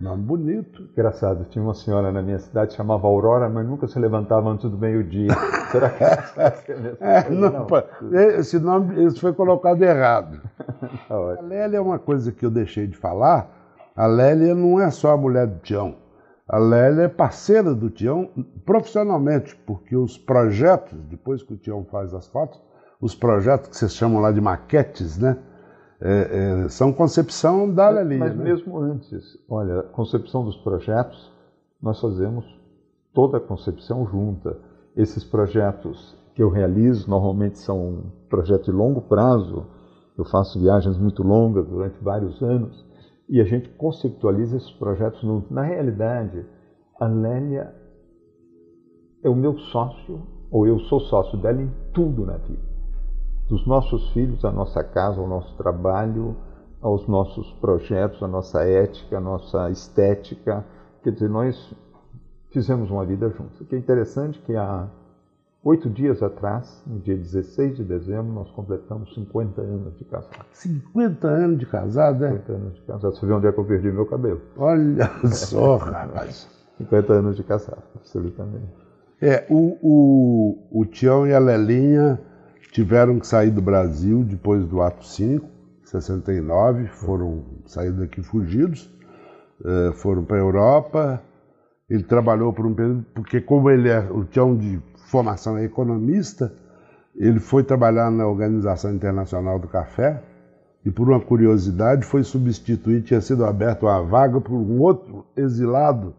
Speaker 3: Nome bonito.
Speaker 4: Engraçado, tinha uma senhora na minha cidade que chamava Aurora, mas nunca se levantava antes do meio-dia. Será que
Speaker 3: é, é não, não. Esse nome esse foi colocado errado. Tá a Lélia é uma coisa que eu deixei de falar. A Lélia não é só a mulher do Tião. A Lélia é parceira do Tião profissionalmente, porque os projetos, depois que o Tião faz as fotos, os projetos que vocês chamam lá de maquetes, né? É, é, são concepção da Lelinha.
Speaker 4: Mas
Speaker 3: né?
Speaker 4: mesmo antes, olha, concepção dos projetos, nós fazemos toda a concepção junta. Esses projetos que eu realizo normalmente são projetos de longo prazo. Eu faço viagens muito longas durante vários anos e a gente conceptualiza esses projetos. No, na realidade, a Lélia é o meu sócio, ou eu sou sócio dela em tudo na vida dos nossos filhos, a nossa casa, ao nosso trabalho, aos nossos projetos, a nossa ética, a nossa estética. Quer dizer, nós fizemos uma vida juntos. O que é interessante é que há oito dias atrás, no dia 16 de dezembro, nós completamos 50 anos de casado.
Speaker 3: 50 anos de casado, é?
Speaker 4: 50 anos de casado. Você vê onde é que eu perdi meu cabelo.
Speaker 3: Olha só, rapaz.
Speaker 4: 50 anos de casado, absolutamente.
Speaker 3: É, o, o, o Tião e a Lelinha tiveram que sair do Brasil depois do ato 5, 69, foram sair daqui fugidos, eh, foram para a Europa. Ele trabalhou por um período, porque como ele é, o Tião de formação é economista, ele foi trabalhar na Organização Internacional do Café e por uma curiosidade foi substituído, tinha sido aberta uma vaga por um outro exilado,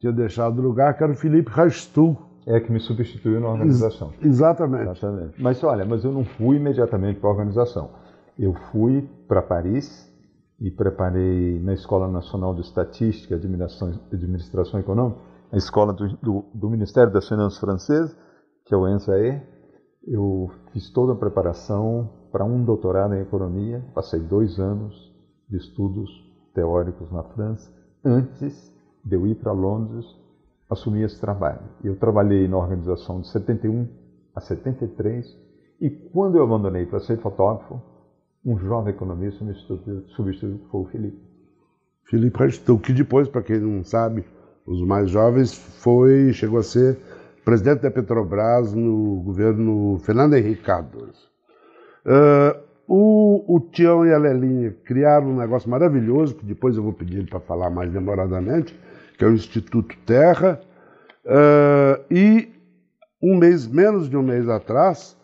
Speaker 3: tinha deixado o lugar, que era o Felipe Rastul,
Speaker 4: é que me substituiu na organização.
Speaker 3: Ex exatamente.
Speaker 4: exatamente. Mas olha, mas eu não fui imediatamente para a organização. Eu fui para Paris e preparei na Escola Nacional de Estatística e Administração, Administração Econômica, a escola do, do, do, Ministério das Finanças francês, que é o ENSAE. Eu fiz toda a preparação para um doutorado em economia, passei dois anos de estudos teóricos na França, antes de eu ir para Londres assumi esse trabalho. Eu trabalhei na organização de 71 a 73 e quando eu abandonei para ser fotógrafo, um jovem economista me substituiu, que foi o Felipe.
Speaker 3: Felipe Rastou, que depois, para quem não sabe, os mais jovens, foi, chegou a ser presidente da Petrobras no governo Fernando Henrique Cardoso. Uh, o, o Tião e a Lelinha criaram um negócio maravilhoso, que depois eu vou pedir para falar mais demoradamente, que é o Instituto Terra, Uh, e um mês, menos de um mês atrás,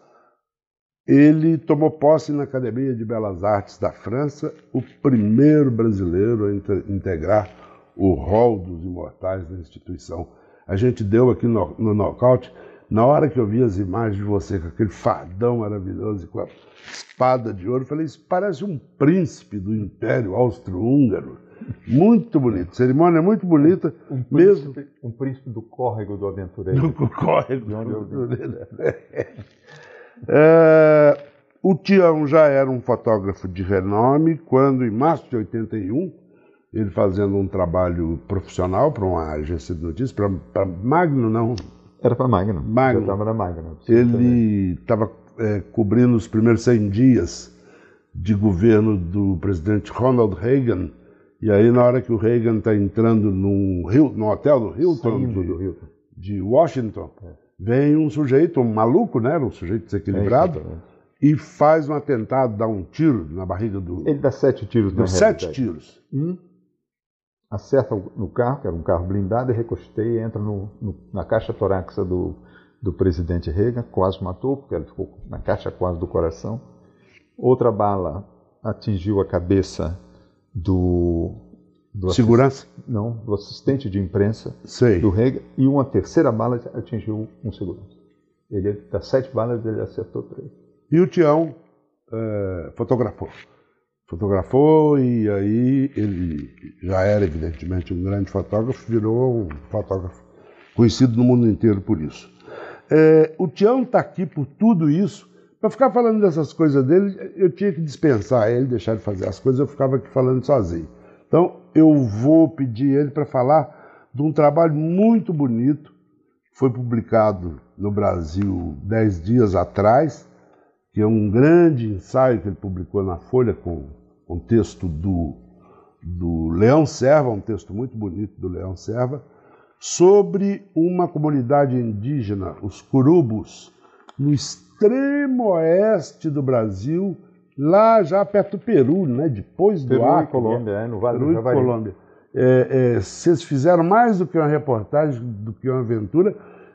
Speaker 3: ele tomou posse na Academia de Belas Artes da França, o primeiro brasileiro a integrar o rol dos imortais da instituição. A gente deu aqui no, no nocaute, na hora que eu vi as imagens de você com aquele fardão maravilhoso e com a espada de ouro, eu falei, isso parece um príncipe do Império Austro-Húngaro. Muito bonito, cerimônia muito bonita,
Speaker 4: um príncipe,
Speaker 3: mesmo.
Speaker 4: Um príncipe do córrego do aventureiro.
Speaker 3: Do córrego do aventureiro. É, o Tião já era um fotógrafo de renome quando, em março de 81, ele fazendo um trabalho profissional para uma agência de notícias, para Magno, não.
Speaker 4: Era para Magno.
Speaker 3: Magno.
Speaker 4: Eu estava na Magno.
Speaker 3: Ele estava é, cobrindo os primeiros 100 dias de governo do presidente Ronald Reagan. E aí, na hora que o Reagan está entrando num, num hotel do Hilton, de,
Speaker 4: do Hilton.
Speaker 3: de Washington, é vem um sujeito, um maluco, né? Um sujeito desequilibrado, é, e faz um atentado, dá um tiro na barriga do.
Speaker 4: Ele dá sete tiros,
Speaker 3: Deu sete tiros.
Speaker 4: Um acerta no carro, que era um carro blindado, e recosteia e entra no, no, na caixa torácica do, do presidente Reagan, quase matou, porque ele ficou na caixa quase do coração. Outra bala atingiu a cabeça do
Speaker 3: do Segurança?
Speaker 4: Não, do assistente de imprensa
Speaker 3: Sei.
Speaker 4: do Reagan. E uma terceira bala atingiu um segurança. Ele, das sete balas, ele acertou três.
Speaker 3: E o Tião é, fotografou. Fotografou e aí ele já era, evidentemente, um grande fotógrafo, virou um fotógrafo conhecido no mundo inteiro por isso. É, o Tião está aqui por tudo isso. Para ficar falando dessas coisas dele, eu tinha que dispensar ele, deixar de fazer as coisas, eu ficava aqui falando sozinho. Então, eu vou pedir ele para falar de um trabalho muito bonito que foi publicado no Brasil dez dias atrás, que é um grande ensaio que ele publicou na Folha com um texto do, do Leão Serva, um texto muito bonito do Leão Serva, sobre uma comunidade indígena, os Curubos, no extremo oeste do Brasil, lá já perto do Peru, né? depois
Speaker 4: Peru
Speaker 3: do Acre.
Speaker 4: E Colômbia, é, no Vale
Speaker 3: Peru
Speaker 4: do Javari.
Speaker 3: e Colômbia. É, é, vocês fizeram mais do que uma reportagem, do que uma aventura.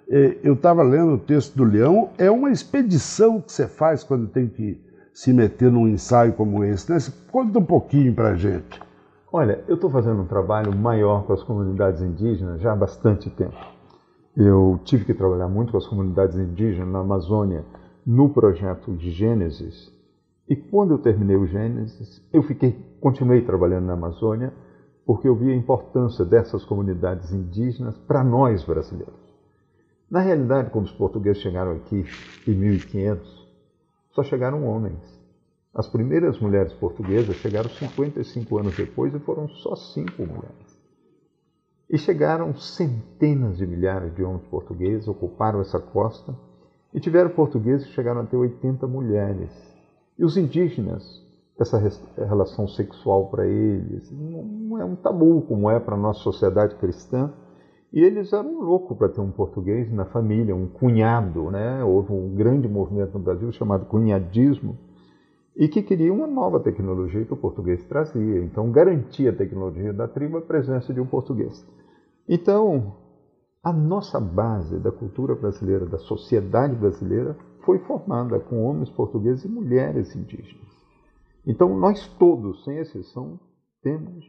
Speaker 3: É, eu estava lendo o texto do Leão. É uma expedição que você faz quando tem que se meter num ensaio como esse. Né? conta um pouquinho para a gente.
Speaker 4: Olha, eu estou fazendo um trabalho maior com as comunidades indígenas já há bastante tempo. Eu tive que trabalhar muito com as comunidades indígenas na Amazônia no projeto de Gênesis, e quando eu terminei o Gênesis, eu fiquei, continuei trabalhando na Amazônia, porque eu vi a importância dessas comunidades indígenas para nós brasileiros. Na realidade, quando os portugueses chegaram aqui em 1500, só chegaram homens. As primeiras mulheres portuguesas chegaram 55 anos depois e foram só cinco mulheres. E chegaram centenas de milhares de homens portugueses, ocuparam essa costa, e tiveram portugueses que chegaram a ter 80 mulheres. E os indígenas, essa relação sexual para eles não é um tabu como é para a nossa sociedade cristã. E eles eram loucos para ter um português na família, um cunhado, né? Houve um grande movimento no Brasil chamado cunhadismo e que queria uma nova tecnologia que o português trazia. Então, garantia a tecnologia da tribo a presença de um português. Então, a nossa base da cultura brasileira, da sociedade brasileira, foi formada com homens portugueses e mulheres indígenas. Então, nós todos, sem exceção, temos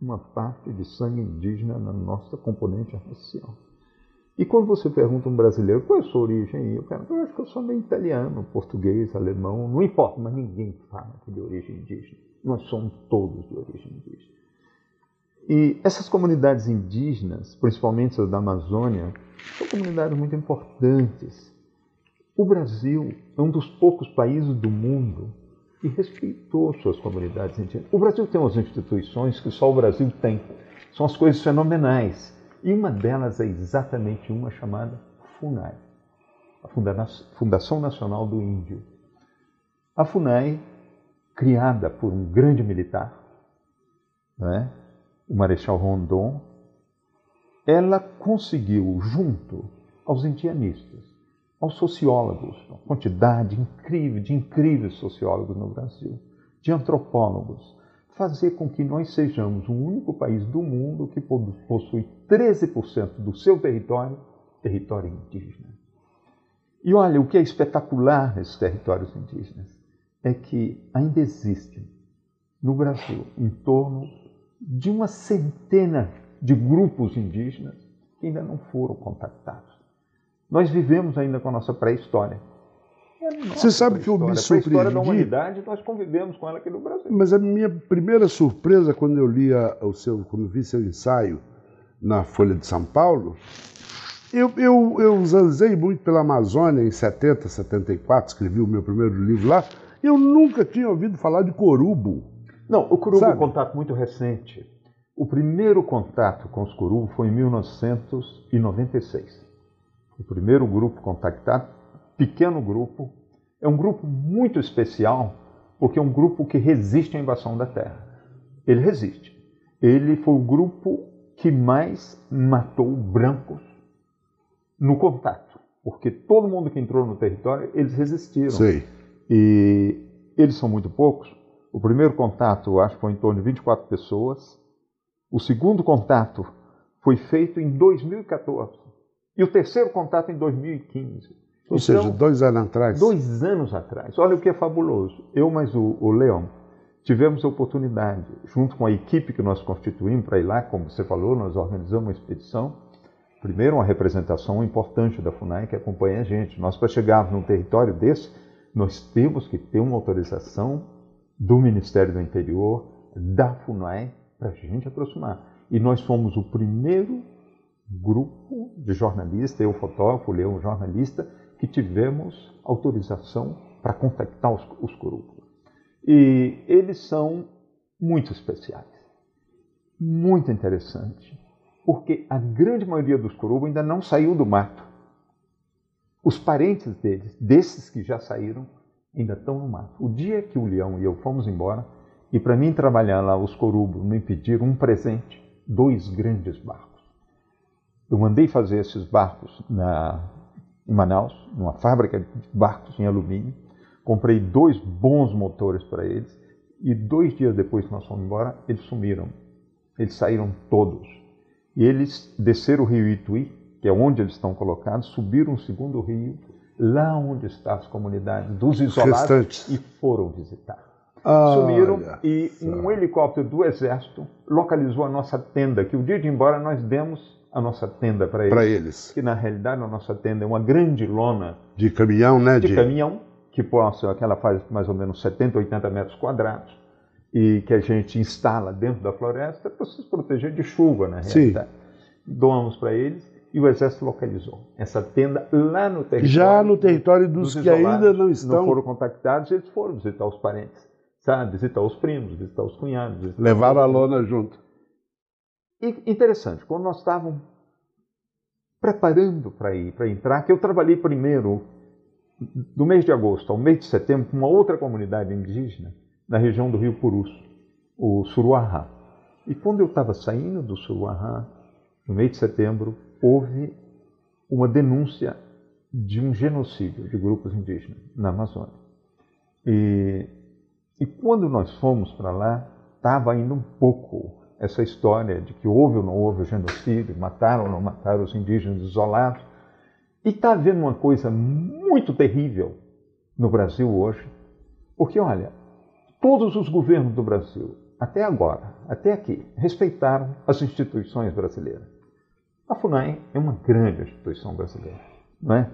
Speaker 4: uma parte de sangue indígena na nossa componente racial. E quando você pergunta um brasileiro qual é a sua origem, eu pergunto, eu acho que eu sou meio italiano, português, alemão, não importa, mas ninguém fala de origem indígena. Nós somos todos de origem indígena. E essas comunidades indígenas, principalmente as da Amazônia, são comunidades muito importantes o Brasil é um dos poucos países do mundo que respeitou suas comunidades indígenas. O Brasil tem umas instituições que só o Brasil tem. São as coisas fenomenais. E uma delas é exatamente uma chamada FUNAI, a Fundação Nacional do Índio. A FUNAI, criada por um grande militar, é? O Marechal Rondon, ela conseguiu, junto aos indianistas, aos sociólogos, uma quantidade incrível de incríveis sociólogos no Brasil, de antropólogos, fazer com que nós sejamos o único país do mundo que possui 13% do seu território território indígena. E olha, o que é espetacular nesses territórios indígenas é que ainda existem no Brasil em torno de uma centena de grupos indígenas que ainda não foram contactados. Nós vivemos ainda com a nossa pré-história.
Speaker 3: É Você sabe que eu me surpreendi. A história
Speaker 4: da humanidade, nós convivemos com ela aqui no Brasil.
Speaker 3: Mas a minha primeira surpresa quando eu li o seu, quando vi seu ensaio na Folha de São Paulo, eu, eu, eu zanzei muito pela Amazônia em 70, 74, escrevi o meu primeiro livro lá. Eu nunca tinha ouvido falar de corubo.
Speaker 4: Não, o corubo é um contato muito recente. O primeiro contato com os corubo foi em 1996. O primeiro grupo contactado, pequeno grupo, é um grupo muito especial porque é um grupo que resiste à invasão da Terra. Ele resiste. Ele foi o grupo que mais matou brancos no contato, porque todo mundo que entrou no território, eles resistiram.
Speaker 3: Sim.
Speaker 4: E eles são muito poucos. O primeiro contato, acho que foi em torno de 24 pessoas. O segundo contato foi feito em 2014. E o terceiro contato em 2015.
Speaker 3: Ou então, seja, dois anos atrás.
Speaker 4: Dois anos atrás. Olha o que é fabuloso. Eu mais o, o Leão tivemos a oportunidade, junto com a equipe que nós constituímos para ir lá, como você falou, nós organizamos uma expedição primeiro, uma representação importante da FUNAI que acompanha a gente. Nós, para chegarmos num território desse, nós temos que ter uma autorização do Ministério do Interior, da FUNAI, para a gente aproximar. E nós fomos o primeiro grupo de jornalistas, eu fotógrafo, Leão jornalista, que tivemos autorização para contactar os, os corupos. E eles são muito especiais, muito interessantes porque a grande maioria dos Coruba ainda não saiu do mato. Os parentes deles, desses que já saíram, ainda estão no mato. O dia que o Leão e eu fomos embora, e para mim trabalhar lá, os Corubos me pediram um presente, dois grandes barcos. Eu mandei fazer esses barcos na, em Manaus, numa fábrica de barcos em alumínio, comprei dois bons motores para eles, e dois dias depois que nós fomos embora, eles sumiram. Eles saíram todos. E eles desceram o rio Ituí, que é onde eles estão colocados, subiram o segundo rio, lá onde estão as comunidades dos isolados, Restantes. e foram visitar. Ah, Sumiram e um helicóptero do Exército localizou a nossa tenda, que o dia de ir embora nós demos a nossa tenda para eles.
Speaker 3: eles.
Speaker 4: Que na realidade a nossa tenda é uma grande lona.
Speaker 3: De caminhão, né?
Speaker 4: De, de... caminhão, que, possa, que ela faz mais ou menos 70, 80 metros quadrados e que a gente instala dentro da floresta para se proteger de chuva, na realidade. Sim. Doamos para eles e o exército localizou essa tenda lá no território.
Speaker 3: Já no território dos, dos que ainda não estão.
Speaker 4: Não foram contactados, eles foram visitar os parentes, sabe? Visitar os primos, visitar os cunhados. Visitar
Speaker 3: Levaram os... a lona junto.
Speaker 4: E interessante, quando nós estávamos preparando para ir, para entrar, que eu trabalhei primeiro do mês de agosto ao mês de setembro com uma outra comunidade indígena na região do rio Purus, o Suruahá. E quando eu estava saindo do Suruahá, no mês de setembro, houve uma denúncia de um genocídio de grupos indígenas na Amazônia. E, e quando nós fomos para lá, estava ainda um pouco essa história de que houve ou não houve o genocídio, mataram ou não mataram os indígenas isolados. E está havendo uma coisa muito terrível no Brasil hoje, porque olha, Todos os governos do Brasil, até agora, até aqui, respeitaram as instituições brasileiras. A FUNAI é uma grande instituição brasileira. Não é?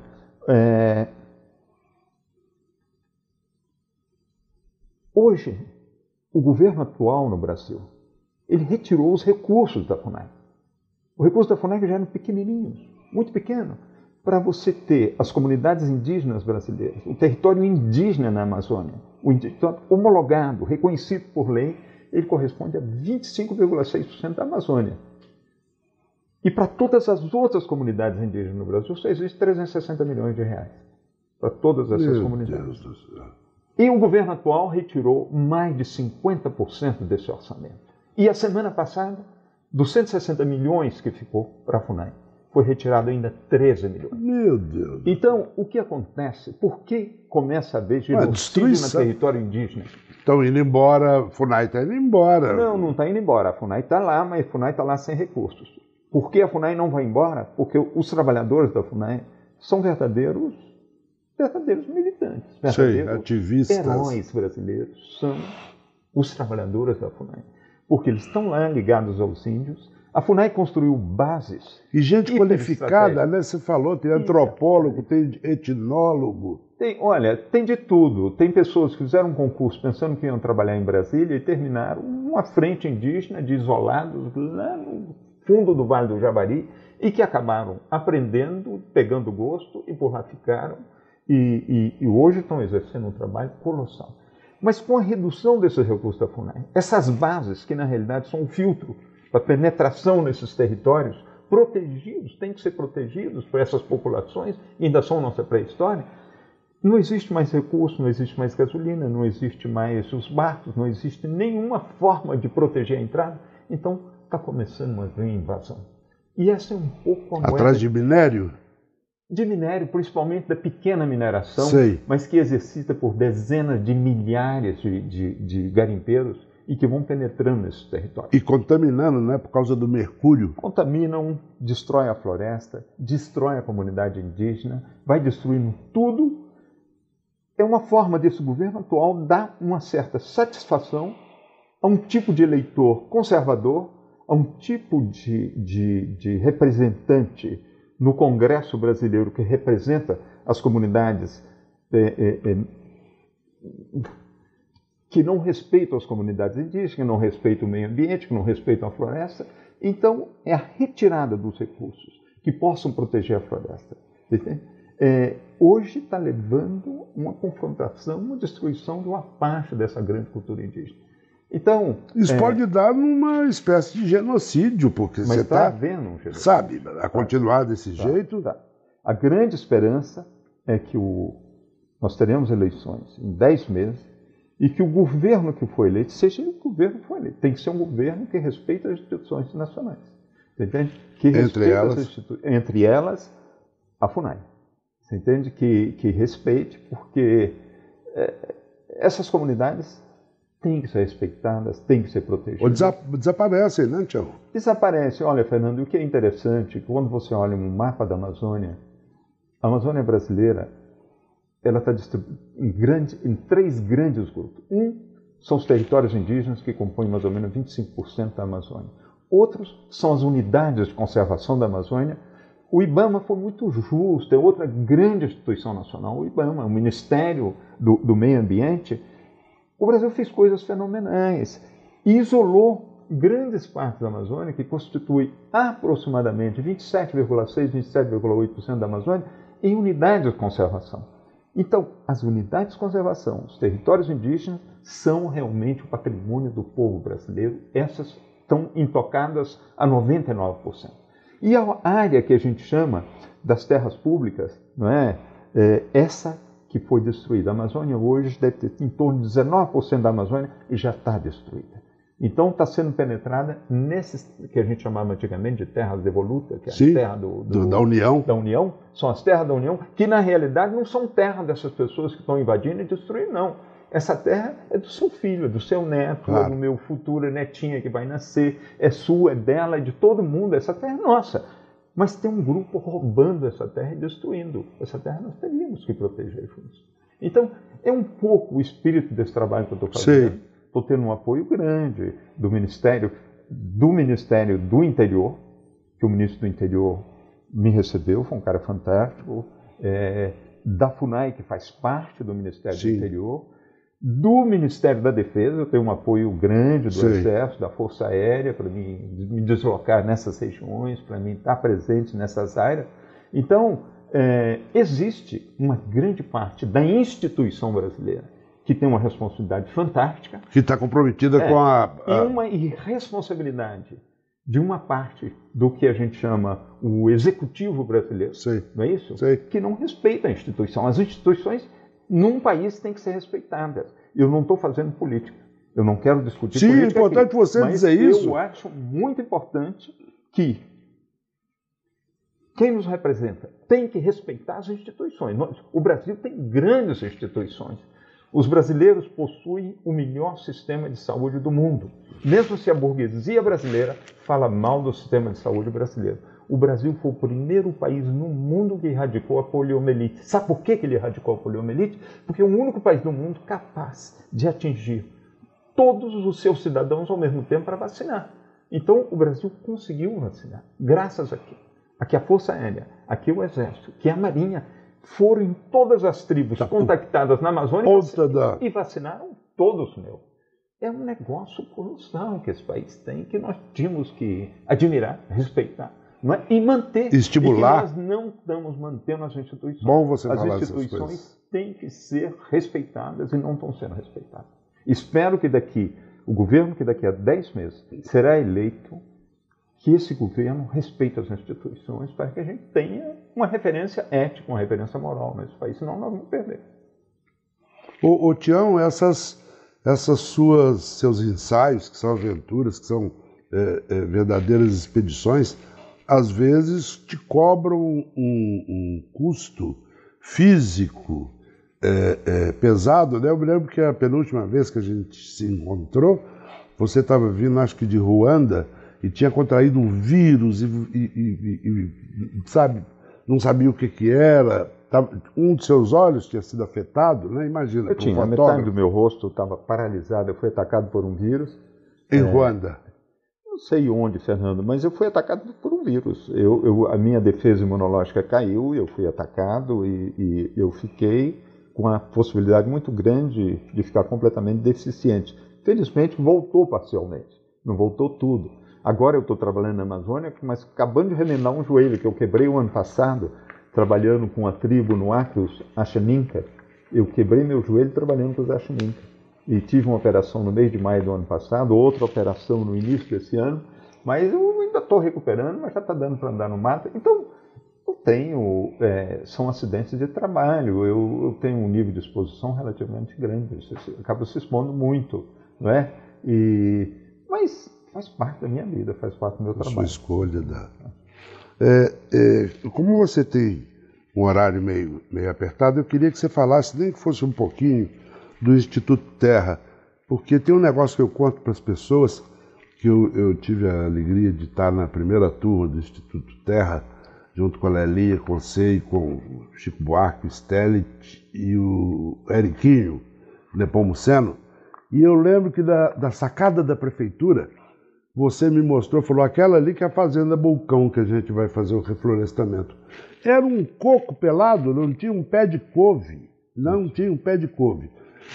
Speaker 4: é... Hoje, o governo atual no Brasil, ele retirou os recursos da FUNAI. O recurso da FUNAI já eram pequenininhos, muito pequeno, para você ter as comunidades indígenas brasileiras, o território indígena na Amazônia, o então, homologado, reconhecido por lei, ele corresponde a 25,6% da Amazônia. E para todas as outras comunidades indígenas no Brasil, só existe 360 milhões de reais. Para todas essas Meu comunidades. E o governo atual retirou mais de 50% desse orçamento. E a semana passada, dos 160 milhões que ficou para a FUNAI, foi retirado ainda 13 milhões.
Speaker 3: Meu Deus.
Speaker 4: Então, o que acontece? Por que começa a haver genocídio no território indígena?
Speaker 3: Estão indo embora, a FUNAI está indo embora.
Speaker 4: Não, não está indo embora. A FUNAI está lá, mas a FUNAI está lá sem recursos. Por que a FUNAI não vai embora? Porque os trabalhadores da FUNAI são verdadeiros, verdadeiros militantes, verdadeiros
Speaker 3: Sei, ativistas.
Speaker 4: heróis brasileiros, são os trabalhadores da FUNAI. Porque eles estão lá ligados aos índios. A FUNAI construiu bases.
Speaker 3: E gente qualificada, né? Você falou, tem antropólogo, tem etnólogo.
Speaker 4: Tem, olha, tem de tudo. Tem pessoas que fizeram um concurso pensando que iam trabalhar em Brasília e terminaram uma frente indígena de isolados lá no fundo do Vale do Javari e que acabaram aprendendo, pegando gosto e por lá ficaram e, e- e hoje estão exercendo um trabalho colossal. Mas com a redução desses recursos da FUNAI, essas bases, que na realidade são um filtro para penetração nesses territórios, protegidos, têm que ser protegidos por essas populações, ainda são nossa pré-história, não existe mais recurso, não existe mais gasolina, não existe mais os barcos, não existe nenhuma forma de proteger a entrada. Então está começando uma grande invasão. E essa é um pouco a moeda
Speaker 3: Atrás de minério?
Speaker 4: de minério, principalmente da pequena mineração,
Speaker 3: Sei.
Speaker 4: mas que é exercida por dezenas de milhares de, de- de garimpeiros e que vão penetrando nesses territórios.
Speaker 3: E contaminando, né? Por causa do mercúrio.
Speaker 4: Contaminam, destrói a floresta, destrói a comunidade indígena, vai destruindo tudo. É uma forma desse governo atual dar uma certa satisfação a um tipo de eleitor conservador, a um tipo de, de, de representante no Congresso brasileiro que representa as comunidades eh, eh, eh, que não respeitam as comunidades indígenas, que não respeitam o meio ambiente, que não respeitam a floresta. Então, é a retirada dos recursos que possam proteger a floresta. É, hoje está levando uma confrontação, uma destruição de uma parte dessa grande cultura indígena. Então,
Speaker 3: Isso
Speaker 4: é,
Speaker 3: pode dar numa espécie de genocídio, porque
Speaker 4: mas
Speaker 3: você
Speaker 4: está
Speaker 3: está,
Speaker 4: havendo um genocídio.
Speaker 3: sabe, a continuar desse
Speaker 4: Tá,
Speaker 3: jeito.
Speaker 4: tá. A grande esperança é que o, nós teremos eleições em 10 meses e que o governo que foi eleito seja o governo que foi eleito. Tem que ser um governo que respeite as instituições nacionais. Você entende? Que
Speaker 3: Entre elas?
Speaker 4: institu- Entre elas, a FUNAI. Você entende? Que, que respeite, porque é, essas comunidades têm que ser respeitadas, têm que ser protegidas
Speaker 3: Ou desa- desaparecem, né, Tiago?
Speaker 4: desaparece. Olha, Fernando, o que é interessante, quando você olha um mapa da Amazônia, a Amazônia brasileira, ela está distribuída em, em três grandes grupos. Um são os territórios indígenas, que compõem mais ou menos 25% da Amazônia. Outros são as unidades de conservação da Amazônia. O IBAMA foi muito justo, é outra grande instituição nacional, o IBAMA, o Ministério do, do Meio Ambiente. O Brasil fez coisas fenomenais isolou grandes partes da Amazônia, que constitui aproximadamente 27,6%, 27,8% da Amazônia, em unidades de conservação. Então, as unidades de conservação, os territórios indígenas, são realmente o patrimônio do povo brasileiro. Essas estão intocadas a 99%. E a área que a gente chama das terras públicas, não é? É, essa que foi destruída. A Amazônia hoje deve ter em torno de 19% da Amazônia e já está destruída. Então está sendo penetrada nesses que a gente chamava antigamente de terras devolutas, que é
Speaker 3: Sim,
Speaker 4: a terra do,
Speaker 3: Do- da União.
Speaker 4: da União, são as terras da União, que na realidade não são terras dessas pessoas que estão invadindo e destruindo, não. Essa terra é do seu filho, é do seu neto,
Speaker 3: Claro.
Speaker 4: é do meu futuro netinha que vai nascer, é sua, é dela, é de todo mundo. Essa terra é nossa. Mas tem um grupo roubando essa terra e destruindo. Essa terra nós teríamos que proteger juntos. Então, é um pouco o espírito desse trabalho que eu estou fazendo. Estou tendo um apoio grande do Ministério, do Ministério do Interior, que o ministro do Interior me recebeu, foi um cara fantástico, é, da FUNAI, que faz parte do Ministério
Speaker 3: Sim.
Speaker 4: do Interior, do Ministério da Defesa, eu tenho um apoio grande do
Speaker 3: Sei.
Speaker 4: Exército, da Força Aérea, para me deslocar nessas regiões, para mim estar presente nessas áreas. Então, é, existe uma grande parte da instituição brasileira que tem uma responsabilidade fantástica,
Speaker 3: Que está comprometida
Speaker 4: É,
Speaker 3: com a.
Speaker 4: e
Speaker 3: a-
Speaker 4: uma irresponsabilidade de uma parte do que a gente chama o executivo brasileiro,
Speaker 3: Sei.
Speaker 4: não é isso?
Speaker 3: Sei.
Speaker 4: Que não respeita a instituição. As instituições num país têm que ser respeitadas. Eu não estou fazendo política. Eu não quero discutir
Speaker 3: Sim, é
Speaker 4: política.
Speaker 3: importante
Speaker 4: aqui,
Speaker 3: você dizer isso.
Speaker 4: Eu acho muito importante que quem nos representa tem que respeitar as instituições. O Brasil tem grandes instituições. Os brasileiros possuem o melhor sistema de saúde do mundo, mesmo se a burguesia brasileira fala mal do sistema de saúde brasileiro. O Brasil foi o primeiro país no mundo que erradicou a poliomielite. Sabe por que ele erradicou a poliomielite? Porque é o único país do mundo capaz de atingir todos os seus cidadãos ao mesmo tempo para vacinar. Então, o Brasil conseguiu vacinar, graças a quê? Aqui a Força Aérea, aqui o Exército, que a Marinha, foram em todas as tribos tá contactadas na Amazônia
Speaker 3: da...
Speaker 4: e vacinaram todos, meu. É um negócio colossal que esse país tem, que nós tínhamos que admirar, respeitar. É? E manter.
Speaker 3: Estimular.
Speaker 4: E nós não estamos mantendo as instituições.
Speaker 3: Bom você
Speaker 4: as instituições têm que ser respeitadas e não estão sendo respeitadas. Espero que daqui, o governo que daqui a 10 meses será eleito, que esse governo respeite as instituições para que a gente tenha uma referência ética, uma referência moral nesse país, senão nós vamos perder.
Speaker 3: Ô, ô Tião, essas, essas suas, seus ensaios, que são aventuras, que são é, é, verdadeiras expedições, às vezes te cobram um, um custo físico é, é, pesado. Né? Eu me lembro que a penúltima vez que a gente se encontrou, você estava vindo, acho que de Ruanda, e tinha contraído um vírus e, e, e, e sabe, não sabia o que, que era. Um de seus olhos tinha sido afetado, né? Imagina.
Speaker 4: Eu tinha,
Speaker 3: um
Speaker 4: metade do meu rosto estava paralisado, eu fui atacado por um vírus.
Speaker 3: Em é, Ruanda?
Speaker 4: Sei onde, Fernando, mas eu fui atacado por um vírus. Eu, eu, a minha defesa imunológica caiu, eu fui atacado e, e eu fiquei com a possibilidade muito grande de ficar completamente deficiente. Felizmente voltou parcialmente, não voltou tudo. Agora eu estou trabalhando na Amazônia, mas acabando de remendar um joelho que eu quebrei o ano passado, trabalhando com a tribo no Acre, os Achaninka. Eu quebrei meu joelho trabalhando com os Achaninka. E tive uma operação no mês de maio do ano passado, outra operação no início desse ano, mas eu ainda estou recuperando, mas já está dando para andar no mato. Então, eu tenho, é, são acidentes de trabalho, eu, eu, tenho um nível de exposição relativamente grande, eu acabo se expondo muito, não é? E, mas faz parte da minha vida, faz parte do meu a trabalho.
Speaker 3: Sua escolha da. É, é, como você tem um horário meio, meio apertado, eu queria que você falasse, nem que fosse um pouquinho, do Instituto Terra, porque tem um negócio que eu conto para as pessoas, que eu, eu, tive a alegria de estar na primeira turma do Instituto Terra, junto com a Lelia, com você com o Chico Buarque, o Stellit e o Eriquinho Nepomuceno. E eu lembro que da, da sacada da prefeitura, você me mostrou, falou, aquela ali que é a Fazenda Bulcão que a gente vai fazer o reflorestamento. Era um coco pelado, não tinha um pé de couve. Não tinha um pé de couve.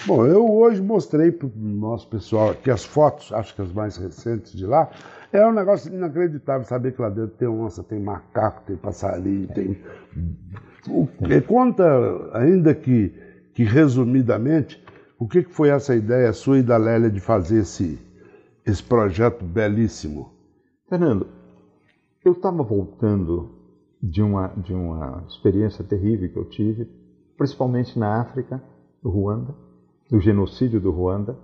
Speaker 3: Bom, eu hoje mostrei para o nosso pessoal aqui as fotos, acho que as mais recentes de lá. É um negócio inacreditável saber que lá dentro tem onça, tem macaco, tem passarinho, tem. Conta, ainda que, que resumidamente, o que foi essa ideia sua e da Lélia de fazer esse, esse projeto belíssimo.
Speaker 4: Fernando, eu estava voltando de uma, de uma experiência terrível que eu tive, principalmente na África, no Ruanda, no genocídio do Ruanda,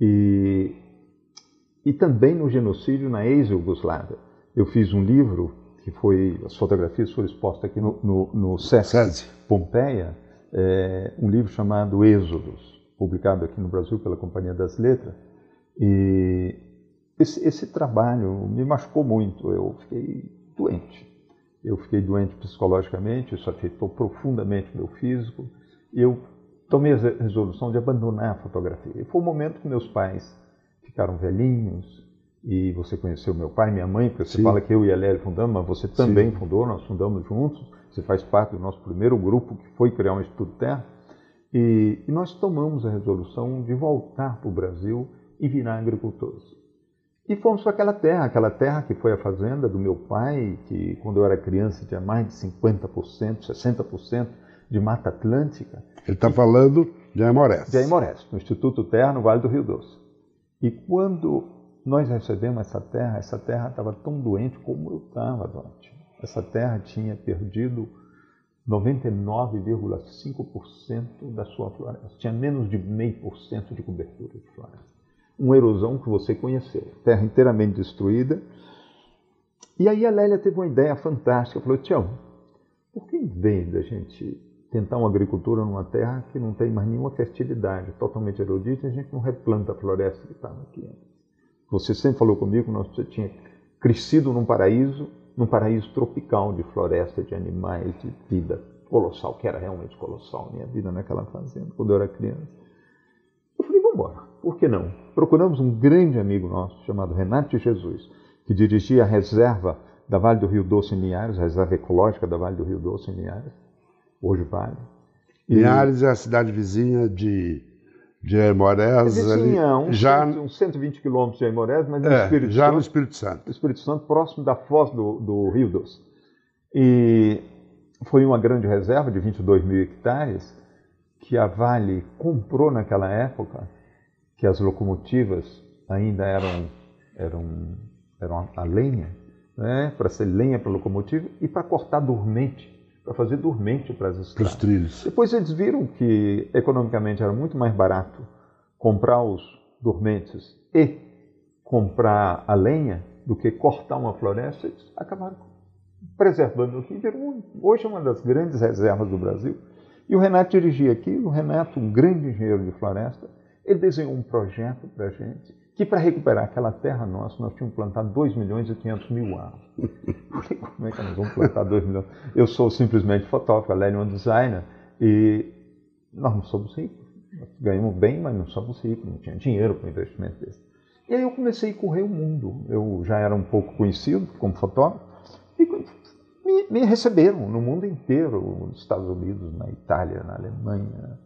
Speaker 4: e, e também no genocídio na ex-Yugoslávia. Eu fiz um livro que foi, as fotografias foram expostas aqui no, no, no SESC, Pompeia, é, um livro chamado Êxodos, publicado aqui no Brasil pela Companhia das Letras, e esse, esse trabalho me machucou muito. Eu fiquei doente. Eu fiquei doente psicologicamente, isso afetou profundamente meu físico. Eu tomei a resolução de abandonar a fotografia. E foi o um momento que meus pais ficaram velhinhos, e você conheceu meu pai, minha mãe, porque você Sim. fala que eu e a Lélia fundamos, mas você também Sim. fundou, nós fundamos juntos, você faz parte do nosso primeiro grupo que foi criar um Instituto Terra, e, e nós tomamos a resolução de voltar para o Brasil e virar agricultores. E fomos para aquela terra, aquela terra que foi a fazenda do meu pai, que quando eu era criança tinha mais de 50%, 60% de mata atlântica.
Speaker 3: Ele está falando de Aimorés.
Speaker 4: De Aimorés, no Instituto Terra, no Vale do Rio Doce. E quando nós recebemos essa terra, essa terra estava tão doente como eu estava doente. Essa terra tinha perdido 99,5% da sua floresta. Tinha menos de meio por cento de cobertura de floresta uma erosão que você conheceu, terra inteiramente destruída. E aí a Lélia teve uma ideia fantástica, falou, Tião, por que em vez da gente tentar uma agricultura numa terra que não tem mais nenhuma fertilidade, totalmente erudita, a gente não replanta a floresta que estava aqui. Você sempre falou comigo, nós você tinha crescido num paraíso, num paraíso tropical de floresta, de animais, de vida colossal, que era realmente colossal, minha vida naquela fazenda, quando eu era criança. Eu falei, vamos embora, por que não? Procuramos um grande amigo nosso, chamado Renato Jesus, que dirigia a reserva da Vale do Rio Doce em Linhares, a reserva ecológica da Vale do Rio Doce em Linhares, hoje Vale.
Speaker 3: E... Linhares é a cidade vizinha de, de Aimorés.
Speaker 4: Vizinha, ali, já, uns 120 quilômetros de Aimorés, mas no
Speaker 3: é,
Speaker 4: Espírito
Speaker 3: já
Speaker 4: Santo,
Speaker 3: no Espírito Santo.
Speaker 4: No Espírito Santo, próximo da foz do, do Rio Doce. E foi uma grande reserva de 22 mil hectares que a Vale comprou naquela época, que as locomotivas ainda eram, eram, eram a lenha, né, para ser lenha para locomotiva e para cortar dormente, para fazer dormente para as estradas.
Speaker 3: trilhos.
Speaker 4: Depois eles viram que economicamente era muito mais barato comprar os dormentes e comprar a lenha do que cortar uma floresta, eles acabaram preservando aqui, virou hoje é uma das grandes reservas do Brasil. E o Renato dirigia aquilo, o Renato, um grande engenheiro de floresta, ele desenhou um projeto para a gente que para recuperar aquela terra nossa, nós tínhamos plantado 2 milhões e 500 mil árvores. Como é que nós vamos plantar 2 milhões? Eu sou simplesmente fotógrafo, a é um designer, e nós não somos ricos. Nós ganhamos bem, mas não somos ricos, não tinha dinheiro para um investimento desse. E aí eu comecei a correr o mundo. Eu já era um pouco conhecido como fotógrafo, e me, me receberam no mundo inteiro, nos Estados Unidos, na Itália, na Alemanha,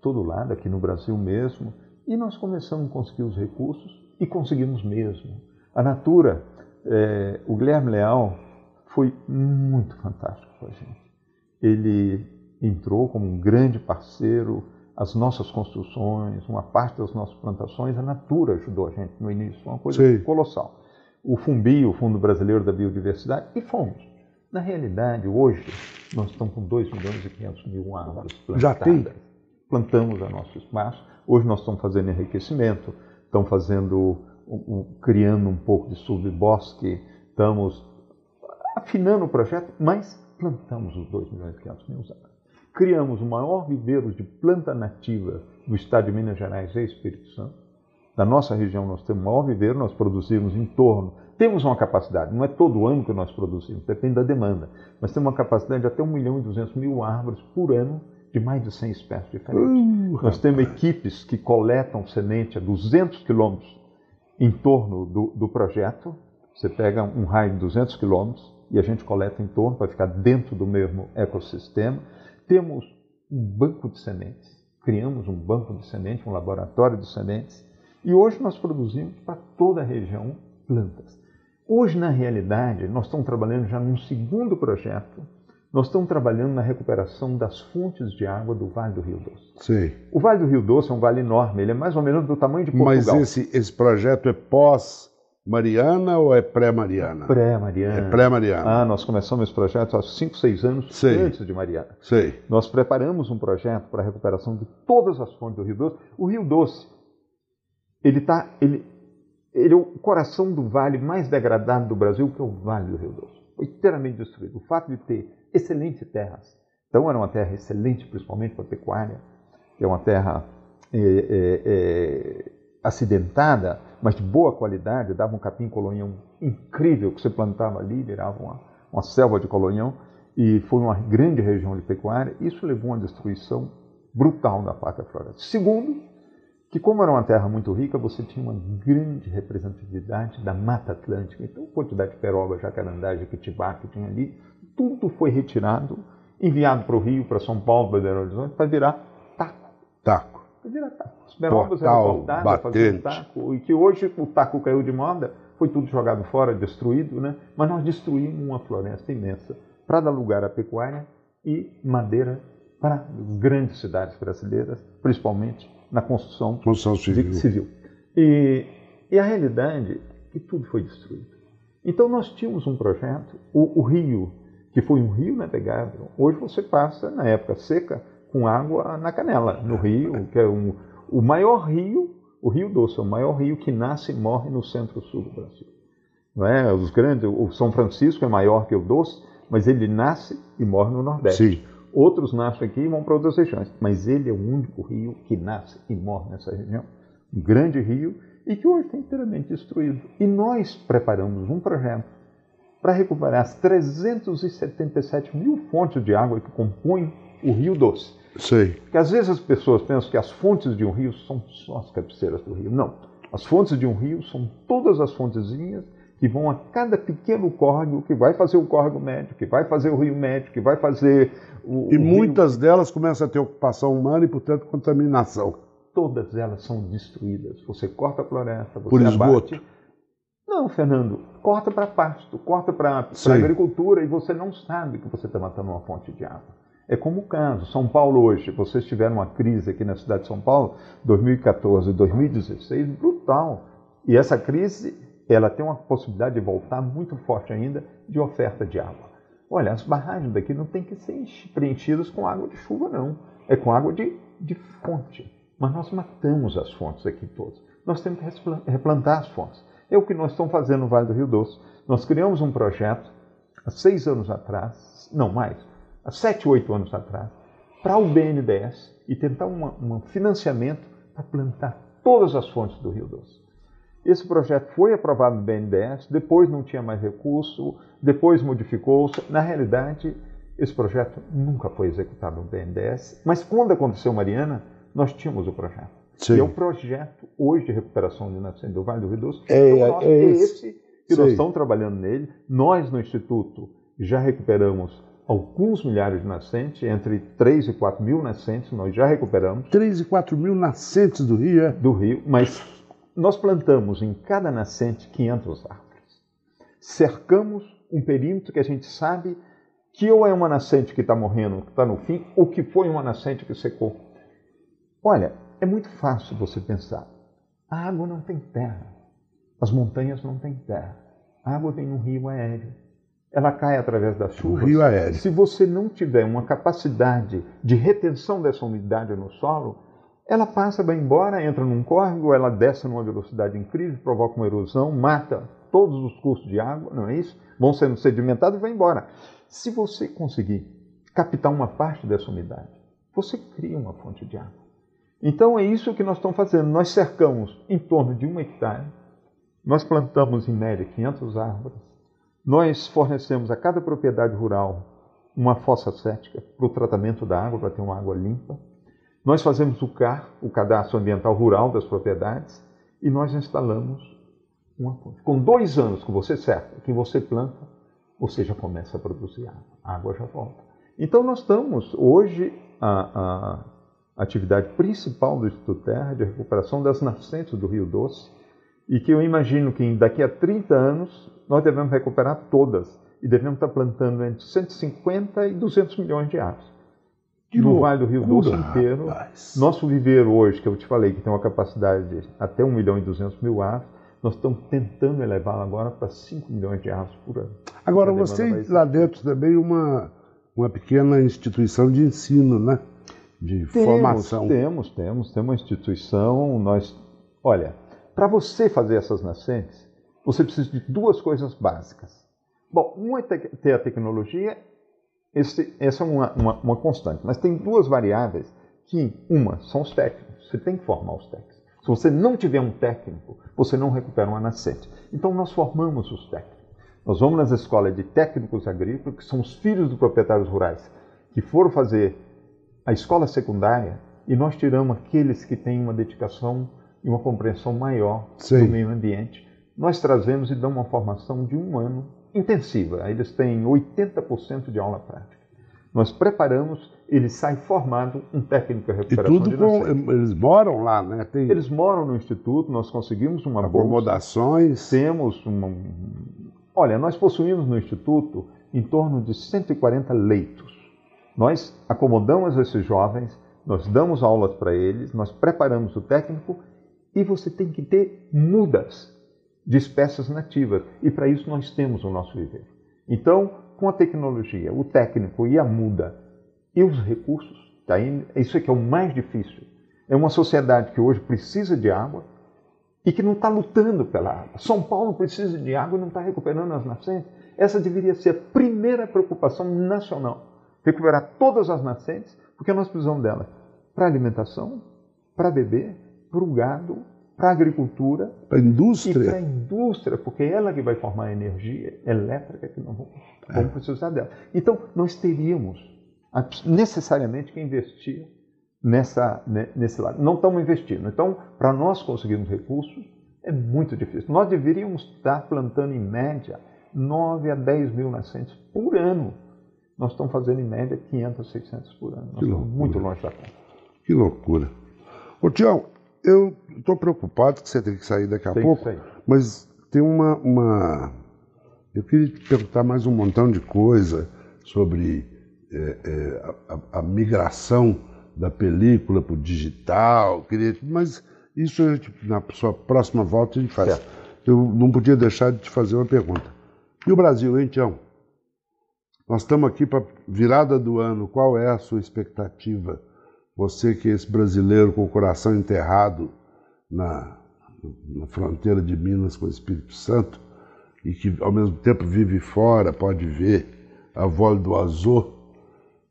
Speaker 4: todo lado, aqui no Brasil mesmo. E nós começamos a conseguir os recursos e conseguimos mesmo. A Natura, é, o Guilherme Leal foi muito fantástico com a gente. Ele entrou como um grande parceiro, as nossas construções, uma parte das nossas plantações, a Natura ajudou a gente no início, uma coisa Sim. colossal. O FUMBI, o Fundo Brasileiro da Biodiversidade, e fomos. Na realidade, hoje, nós estamos com 2 milhões e 500 mil árvores plantadas.
Speaker 3: Já tem?
Speaker 4: Plantamos a nosso espaço. Hoje nós estamos fazendo enriquecimento, estamos fazendo, criando um pouco de subbosque, estamos afinando o projeto, mas plantamos os 2 milhões e 500 mil árvores. Criamos o maior viveiro de planta nativa do estado de Minas Gerais e Espírito Santo. Na nossa região nós temos o maior viveiro, nós produzimos em torno temos uma capacidade, não é todo ano que nós produzimos, depende da demanda, mas temos uma capacidade de até 1 milhão e 200 mil árvores por ano de mais de 100 espécies diferentes. Uh, nós temos equipes que coletam semente a 200 quilômetros em torno do, do projeto. Você pega um raio de 200 quilômetros e a gente coleta em torno para ficar dentro do mesmo ecossistema. Temos um banco de sementes, criamos um banco de sementes, um laboratório de sementes, e hoje nós produzimos para toda a região plantas. Hoje, na realidade, nós estamos trabalhando já num segundo projeto. Nós estamos trabalhando na recuperação das fontes de água do Vale do Rio Doce.
Speaker 3: Sim.
Speaker 4: O Vale do Rio Doce é um vale enorme, ele é mais ou menos do tamanho de Portugal.
Speaker 3: Mas esse, esse projeto é pós Mariana ou é pré-Mariana?
Speaker 4: Pré-Mariana.
Speaker 3: É pré-Mariana.
Speaker 4: Ah, nós começamos esse projeto há 5, 6 anos
Speaker 3: Sei.
Speaker 4: antes de Mariana.
Speaker 3: Sei.
Speaker 4: Nós preparamos um projeto para a recuperação de todas as fontes do Rio Doce. O Rio Doce, ele está, ele, ele é o coração do vale mais degradado do Brasil, que é o Vale do Rio Doce. Foi inteiramente destruído. O fato de ter excelentes terras, então era uma terra excelente, principalmente para pecuária, é uma terra é, é, é, acidentada, mas de boa qualidade, dava um capim colonhão incrível que você plantava ali, virava uma, uma selva de colonhão, e foi uma grande região de pecuária. Isso levou a uma destruição brutal da pátria floresta. Segundo, que como era uma terra muito rica, você tinha uma grande representatividade da Mata Atlântica. Então, a quantidade de peroba, jacarandá, jequitibá que tinha ali, tudo foi retirado, enviado para o Rio, para São Paulo, para Belo Horizonte, para virar taco.
Speaker 3: Taco.
Speaker 4: Para virar taco. As perobas eram cortadas, faziam taco, e que hoje o taco caiu de moda, foi tudo jogado fora, destruído, né? mas nós destruímos uma floresta imensa para dar lugar à pecuária e madeira para grandes cidades brasileiras, principalmente na construção,
Speaker 3: construção civil.
Speaker 4: civil. E, e, a realidade é que tudo foi destruído. Então nós tínhamos um projeto, o, o rio, que foi um rio navegável. Hoje você passa, na época seca, com água na canela, no rio, que é um, o maior rio, o Rio Doce é o maior rio que nasce e morre no centro-sul do Brasil. Não é? Os grandes, o São Francisco é maior que o Doce, mas ele nasce e morre no Nordeste.
Speaker 3: Sim.
Speaker 4: outros nascem aqui e vão para outras regiões. Mas ele é o único rio que nasce e morre nessa região. Um grande rio e que hoje está inteiramente destruído. E nós preparamos um projeto para recuperar as 377 mil fontes de água que compõem o Rio Doce.
Speaker 3: Sei.
Speaker 4: Porque às vezes as pessoas pensam que as fontes de um rio são só as cabeceiras do rio. Não. As fontes de um rio são todas as fontezinhas que vão a cada pequeno córrego, que vai fazer o córrego médio, que vai fazer o rio médio, que vai fazer o.
Speaker 3: E
Speaker 4: o
Speaker 3: muitas
Speaker 4: rio...
Speaker 3: delas começam a ter ocupação humana e, portanto, contaminação.
Speaker 4: Todas elas são destruídas. Você corta a floresta, você
Speaker 3: Por esgoto.
Speaker 4: abate. Não, Fernando, corta para pasto, corta para agricultura e você não sabe que você está matando uma fonte de água. É como o caso, São Paulo hoje, vocês tiveram uma crise aqui na cidade de São Paulo, 2014 e 2016, brutal. E essa crise, ela tem uma possibilidade de voltar muito forte ainda de oferta de água. Olha, as barragens daqui não tem que ser preenchidas com água de chuva, não. É com água de, de fonte. Mas nós matamos as fontes aqui todas. Nós temos que replantar as fontes. É o que nós estamos fazendo no Vale do Rio Doce. Nós criamos um projeto há seis anos atrás, não mais, há sete, oito anos atrás, para o BNDES e tentar um, financiamento para plantar todas as fontes do Rio Doce. Esse projeto foi aprovado no BNDES, depois não tinha mais recurso, depois modificou-se. Na realidade, esse projeto nunca foi executado no BNDES, mas quando aconteceu Mariana, nós tínhamos o projeto.
Speaker 3: Sim.
Speaker 4: E é o projeto hoje de recuperação de nascente do Vale do Rio Doce.
Speaker 3: É,
Speaker 4: Então,
Speaker 3: é esse.
Speaker 4: esse que
Speaker 3: Sim.
Speaker 4: nós estamos trabalhando nele. Nós, no Instituto, já recuperamos alguns milhares de nascentes, entre 3 e 4 mil nascentes, nós já recuperamos
Speaker 3: 3 e 4 mil nascentes do Rio, é?
Speaker 4: do rio, mas nós plantamos em cada nascente 500 árvores. Cercamos um perímetro que a gente sabe que ou é uma nascente que está morrendo, que está no fim, ou que foi uma nascente que secou. Olha, é muito fácil você pensar. A água não tem terra. As montanhas não têm terra. A água vem no rio aéreo. Ela cai através das chuvas.
Speaker 3: rio aéreo.
Speaker 4: Se você não tiver uma capacidade de retenção dessa umidade no solo, ela passa, vai embora, entra num córrego, ela desce numa velocidade incrível, provoca uma erosão, mata todos os cursos de água, não é isso? Vão sendo sedimentados e vai embora. Se você conseguir captar uma parte dessa umidade, você cria uma fonte de água. Então é isso que nós estamos fazendo. Nós cercamos em torno de um hectare, nós plantamos em média 500 árvores, nós fornecemos a cada propriedade rural uma fossa cética para o tratamento da água, para ter uma água limpa. Nós fazemos o CAR, o Cadastro Ambiental Rural das Propriedades, e nós instalamos uma fonte. Com dois anos que você cerca, que você planta, você já começa a produzir água. A água já volta. Então nós estamos, hoje, a, a atividade principal do Instituto Terra é de recuperação das nascentes do Rio Doce, e que eu imagino que daqui a 30 anos nós devemos recuperar todas e devemos estar plantando entre 150 e 200 milhões de árvores.
Speaker 3: Que
Speaker 4: no Vale do Rio Doce
Speaker 3: loucura,
Speaker 4: inteiro.
Speaker 3: rapaz.
Speaker 4: Nosso viveiro hoje, que eu te falei que tem uma capacidade de até 1 milhão e 200 mil árvores, nós estamos tentando elevá-la agora para 5 milhões de árvores por ano.
Speaker 3: Agora,
Speaker 4: A
Speaker 3: você lá dentro também uma, uma pequena instituição de ensino, né? De formação.
Speaker 4: Temos, temos, temos uma instituição. Nós, olha, para você fazer essas nascentes, você precisa de duas coisas básicas. Bom, uma é te- ter a tecnologia, esse- essa é uma, uma, uma constante, mas tem duas variáveis que, uma, são os técnicos. Você tem que formar os técnicos. Se você não tiver um técnico, você não recupera uma nascente. Então, nós formamos os técnicos. Nós vamos nas escolas de técnicos agrícolas, que são os filhos dos proprietários rurais, que foram fazer a escola secundária e nós tiramos aqueles que têm uma dedicação e uma compreensão maior
Speaker 3: Sim.
Speaker 4: do meio ambiente. Nós trazemos e damos uma formação de um ano intensiva. Eles têm 80% de aula prática. Nós preparamos, ele sai formado um técnico de
Speaker 3: E
Speaker 4: recuperação
Speaker 3: tudo
Speaker 4: de
Speaker 3: com. Eles moram lá, né? Tem
Speaker 4: Eles moram no instituto, nós conseguimos uma bolsa.
Speaker 3: acomodações.
Speaker 4: Temos uma. Olha, nós possuímos no Instituto em torno de 140 leitos. Nós acomodamos esses jovens, nós damos aulas para eles, nós preparamos o técnico e você tem que ter mudas de espécies nativas. E para isso nós temos o nosso viveiro. Então, com a tecnologia, o técnico e a muda e os recursos, tá isso é que é o mais difícil. É uma sociedade que hoje precisa de água, e que não está lutando pela água. São Paulo precisa de água e não está recuperando as nascentes. Essa deveria ser a primeira preocupação nacional, recuperar todas as nascentes, porque nós precisamos dela para alimentação, para beber, para o gado, para a agricultura.
Speaker 3: Para a indústria.
Speaker 4: E para a indústria, porque é ela que vai formar a energia elétrica que nós vamos, vamos precisar dela. Então, nós teríamos necessariamente que investir nessa, nesse lado. Não estamos investindo. Então, para nós conseguirmos recursos, é muito difícil. Nós deveríamos estar plantando, em média, 9 a 10 mil nascentes por ano. Nós estamos fazendo, em média, 500, 600 por ano. Nós estamos muito longe da conta.
Speaker 3: Que loucura. Ô, Tião, eu estou preocupado que você tem que sair daqui a
Speaker 4: tem
Speaker 3: pouco, mas tem uma, uma... Eu queria te perguntar mais um montão de coisa sobre é, é, a, a, migração da película para o digital, queria, mas isso na sua próxima volta a gente faz. Certo. Eu não podia deixar de te fazer uma pergunta. E o Brasil, hein, Tião? Nós estamos aqui para virada do ano. Qual é a sua expectativa? Você que é esse brasileiro com o coração enterrado na, na fronteira de Minas com o Espírito Santo e que ao mesmo tempo vive fora, pode ver a voz do azul.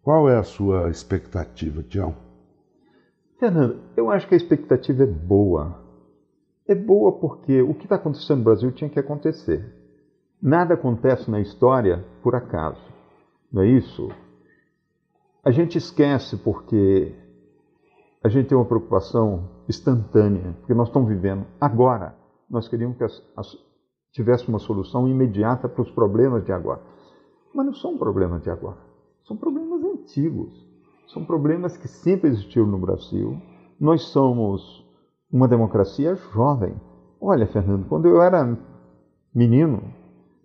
Speaker 3: Qual é a sua expectativa, Tião?
Speaker 4: Fernando, eu acho que a expectativa é boa. É boa porque o que está acontecendo no Brasil tinha que acontecer. Nada acontece na história por acaso. Não é isso? A gente esquece porque a gente tem uma preocupação instantânea, porque nós estamos vivendo agora. Nós queríamos que as, as, tivesse uma solução imediata para os problemas de agora. Mas não são problemas de agora. São problemas antigos, são problemas que sempre existiram no Brasil. Nós somos uma democracia jovem. Olha, Fernando, quando eu era menino,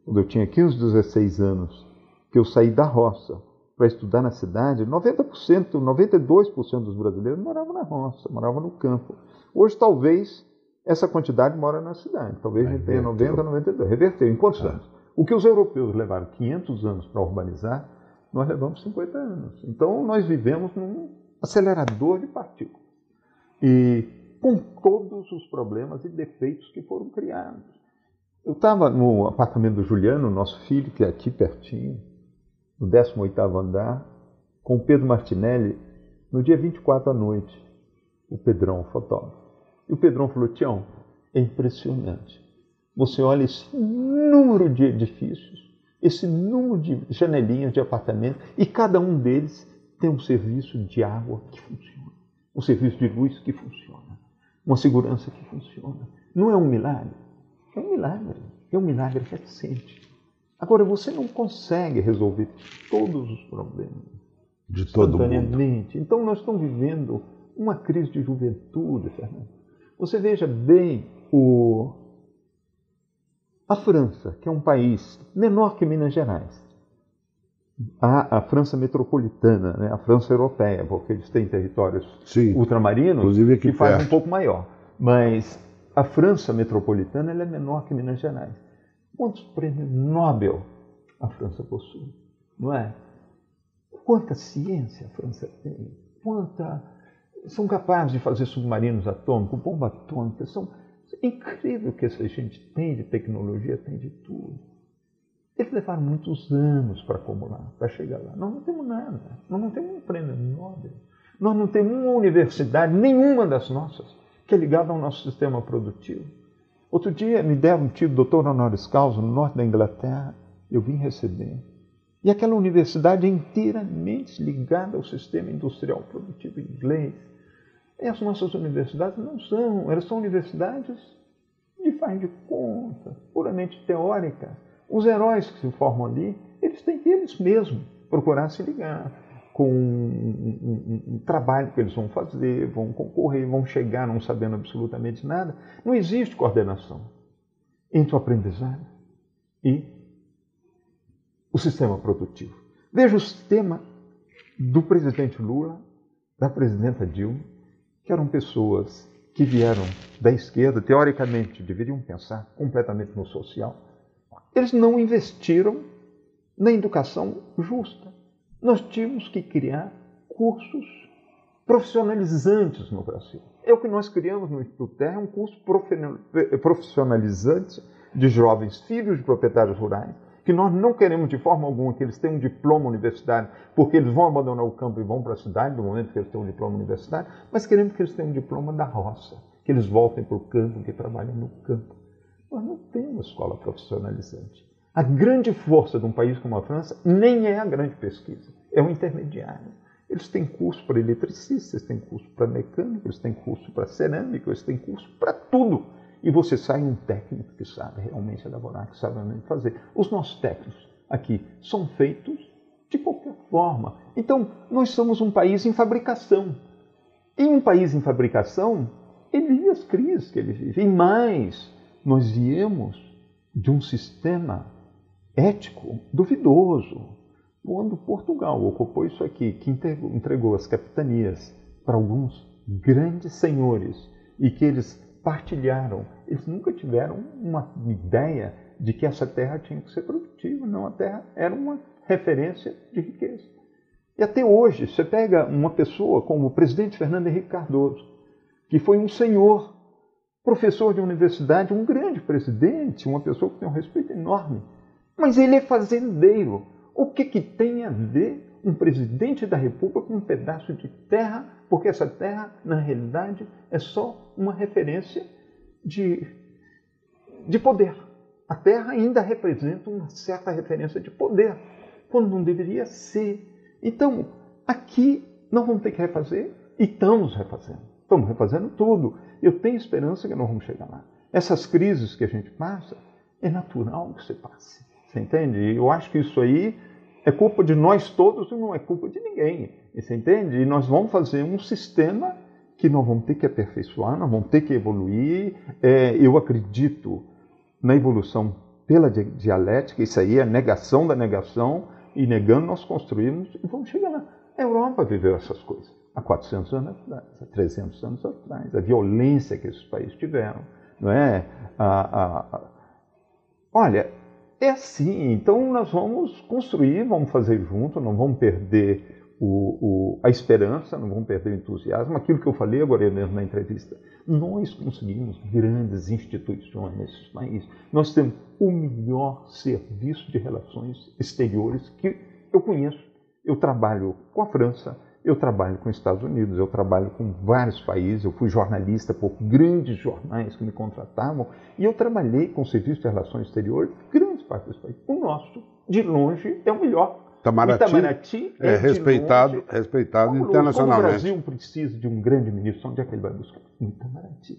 Speaker 4: quando eu tinha 15, 16 anos, que eu saí da roça para estudar na cidade, 90%, 92% dos brasileiros moravam na roça, moravam no campo. Hoje, talvez, essa quantidade mora na cidade. Talvez a gente tenha 90, 92. Reverteu. Em quantos é. anos? O que os europeus levaram 500 anos para urbanizar, nós levamos 50 anos. Então, nós vivemos num acelerador de partículas. E com todos os problemas e defeitos que foram criados. Eu estava no apartamento do Juliano, nosso filho, que é aqui pertinho, no 18º andar, com Pedro Martinelli, no dia 24 à noite, o Pedrão, o fotógrafo. E o Pedrão falou, Tião, é impressionante. Você olha esse número de edifícios, esse número de janelinhas de apartamento e cada um deles tem um serviço de água que funciona, um serviço de luz que funciona, uma segurança que funciona. Não é um milagre? É um milagre. É um milagre recente. Agora, você não consegue resolver todos os problemas
Speaker 3: de todo mundo.
Speaker 4: Então, nós estamos vivendo uma crise de juventude, Fernando. Você veja bem o, a França, que é um país menor que Minas Gerais, a, a França metropolitana, né? a França europeia, porque eles têm territórios
Speaker 3: Sim,
Speaker 4: ultramarinos que faz um pouco maior. Mas a França metropolitana é menor que Minas Gerais. Quantos prêmios Nobel a França possui? Não é? Quanta ciência a França tem? Quanta são capazes de fazer submarinos atômicos, bomba atômica, são é incrível que essa gente tem de tecnologia, tem de tudo. Eles levaram muitos anos para acumular, para chegar lá. Nós não temos nada. Nós não temos um prêmio Nobel. Nós não temos uma universidade, nenhuma das nossas, que é ligada ao nosso sistema produtivo. Outro dia me deram um título doutor honoris causa no norte da Inglaterra. Eu vim receber. E aquela universidade é inteiramente ligada ao sistema industrial produtivo inglês. E as nossas universidades não são, elas são universidades de faz de conta, puramente teóricas. Os heróis que se formam ali, eles têm que eles mesmos procurar se ligar com um, um, um, trabalho que eles vão fazer, vão concorrer, vão chegar não sabendo absolutamente nada. Não existe coordenação entre o aprendizado e o sistema produtivo. Veja o sistema do presidente Lula, da presidenta Dilma, que eram pessoas que vieram da esquerda, teoricamente deveriam pensar completamente no social, eles não investiram na educação justa. Nós tínhamos que criar cursos profissionalizantes no Brasil. É o que nós criamos no Instituto Terra, um curso profissionalizante de jovens filhos de proprietários rurais, que que nós não queremos de forma alguma que eles tenham um diploma universitário, porque eles vão abandonar o campo e vão para a cidade no momento que eles têm um diploma universitário, mas queremos que eles tenham um diploma da roça, que eles voltem para o campo, que trabalhem no campo. Nós não temos escola profissionalizante. A grande força de um país como a França nem é a grande pesquisa, é o intermediário. Eles têm curso para eletricista, eles têm curso para mecânico, eles têm curso para cerâmica, eles têm curso para tudo. E você sai um técnico que sabe realmente elaborar, que sabe realmente fazer. Os nossos técnicos aqui são feitos de qualquer forma. Então, nós somos um país em fabricação. E um país em fabricação, ele vive as crises que ele vive. E mais, nós viemos de um sistema ético duvidoso. Quando Portugal ocupou isso aqui, que entregou, as capitanias para alguns grandes senhores e que eles partilharam, eles nunca tiveram uma ideia de que essa terra tinha que ser produtiva. Não, a terra era uma referência de riqueza. E até hoje, você pega uma pessoa como o presidente Fernando Henrique Cardoso, que foi um senhor, professor de universidade, um grande presidente, uma pessoa que tem um respeito enorme, mas ele é fazendeiro. O que, que tem a ver um presidente da República com um pedaço de terra? Porque essa terra, na realidade, é só uma referência de, de poder. A terra ainda representa uma certa referência de poder, quando não deveria ser. Então, aqui nós vamos ter que refazer e estamos refazendo. Estamos refazendo tudo. Eu tenho esperança que nós vamos chegar lá. Essas crises que a gente passa, é natural que você passe. Você entende? Eu acho que isso aí é culpa de nós todos e não é culpa de ninguém. Você entende? E nós vamos fazer um sistema que nós vamos ter que aperfeiçoar, nós vamos ter que evoluir. É, eu acredito na evolução pela dialética, isso aí é a negação da negação, e negando nós construímos e vamos chegar lá. A Europa viveu essas coisas há 400 anos atrás, há 300 anos atrás, a violência que esses países tiveram, não é? A, a, a... Olha, é assim, então nós vamos construir, vamos fazer junto, não vamos perder o, o, a esperança, não vamos perder o entusiasmo. Aquilo que eu falei agora mesmo na entrevista. Nós conseguimos grandes instituições nesses países. Nós temos o melhor serviço de relações exteriores que eu conheço. Eu trabalho com a França, eu trabalho com os Estados Unidos, eu trabalho com vários países, eu fui jornalista por grandes jornais que me contratavam e eu trabalhei com o Serviço de Relações Exteriores grandes partes desse país. O nosso, de longe, é o melhor.
Speaker 3: Itamaraty, Itamaraty é, é respeitado, longe, respeitado como, internacionalmente.
Speaker 4: Como o Brasil precisa de um grande ministro, onde é que ele vai buscar? Itamaraty.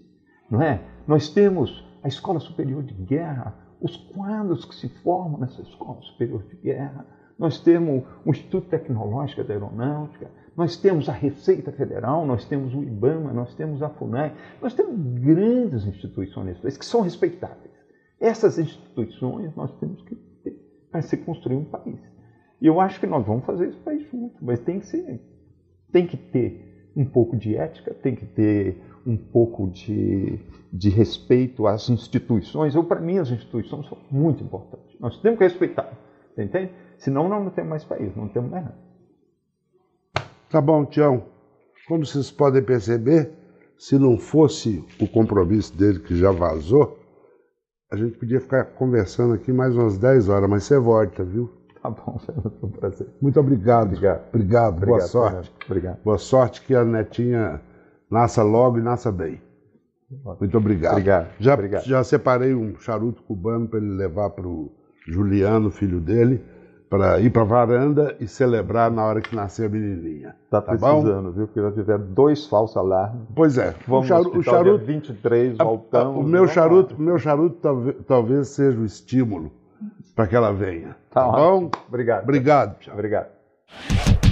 Speaker 4: Não é? Nós temos a Escola Superior de Guerra, os quadros que se formam nessa Escola Superior de Guerra. Nós temos o Instituto Tecnológico da Aeronáutica, nós temos a Receita Federal, nós temos o IBAMA, nós temos a FUNAI, nós temos grandes instituições que são respeitáveis. Essas instituições nós temos que ter para se construir um país. E eu acho que nós vamos fazer esse país junto, mas tem que ser, tem que ter um pouco de ética, tem que ter um pouco de, de respeito às instituições. Eu, para mim, as instituições são muito importantes. Nós temos que respeitar, entende? Senão nós não temos mais país, não temos mais nada.
Speaker 3: Tá bom, Tião. Como vocês podem perceber, se não fosse o compromisso dele que já vazou, a gente podia ficar conversando aqui mais umas 10 horas, mas você volta, viu?
Speaker 4: Tá bom, foi um prazer.
Speaker 3: Muito obrigado.
Speaker 4: Obrigado.
Speaker 3: Obrigado. obrigado Boa sorte.
Speaker 4: Obrigado.
Speaker 3: Boa sorte que a netinha nasça logo e nasça bem. Muito obrigado.
Speaker 4: Obrigado.
Speaker 3: Já,
Speaker 4: obrigado.
Speaker 3: já separei um charuto cubano para ele levar para o Juliano, filho dele para ir para a varanda e celebrar na hora que nascer a menininha.
Speaker 4: Tá, tá precisando, bom? viu? Porque nós tivemos dois falsos alarmes.
Speaker 3: Pois é.
Speaker 4: Vamos o, charu, o charuto 23, voltamos.
Speaker 3: O meu charuto, o meu charuto talvez, talvez seja o estímulo para que ela venha. Tá, tá bom?
Speaker 4: Obrigado.
Speaker 3: Obrigado.
Speaker 4: Obrigado.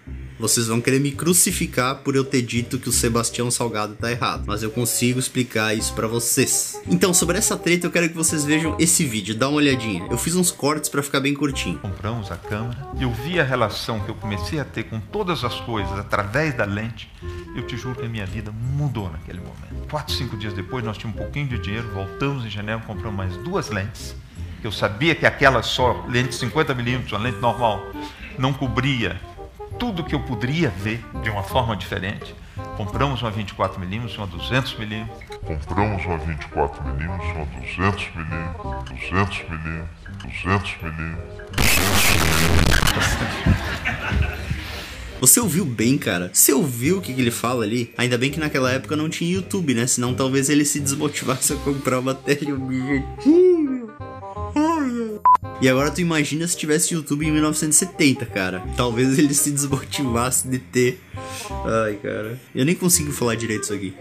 Speaker 5: Vocês vão querer me crucificar por eu ter dito que o Sebastião Salgado tá errado, mas eu consigo explicar isso para vocês. Então, sobre essa treta, eu quero que vocês vejam esse vídeo, dá uma olhadinha. Eu fiz uns cortes para ficar bem curtinho.
Speaker 6: Compramos a câmera, eu vi a relação que eu comecei a ter com todas as coisas através da lente. Eu te juro que a minha vida mudou naquele momento. Quatro, cinco dias depois, nós tínhamos um pouquinho de dinheiro, voltamos em janeiro, compramos mais duas lentes. Eu sabia que aquela só, lente 50mm, uma lente normal, não cobria tudo que eu poderia ver de uma forma diferente. Compramos uma 24mm, uma 200mm.
Speaker 7: Compramos uma 24mm, uma 200mm, 200mm, 200mm, 200mm.
Speaker 5: Você ouviu bem, cara? Você ouviu o que, que ele fala ali? Ainda bem que naquela época não tinha YouTube, né? Senão talvez ele se desmotivasse a comprar uma teleobjetivo. E agora tu imagina se tivesse YouTube em 1970, cara. Talvez ele se desmotivasse de ter. Ai, cara. Eu nem consigo falar direito isso aqui.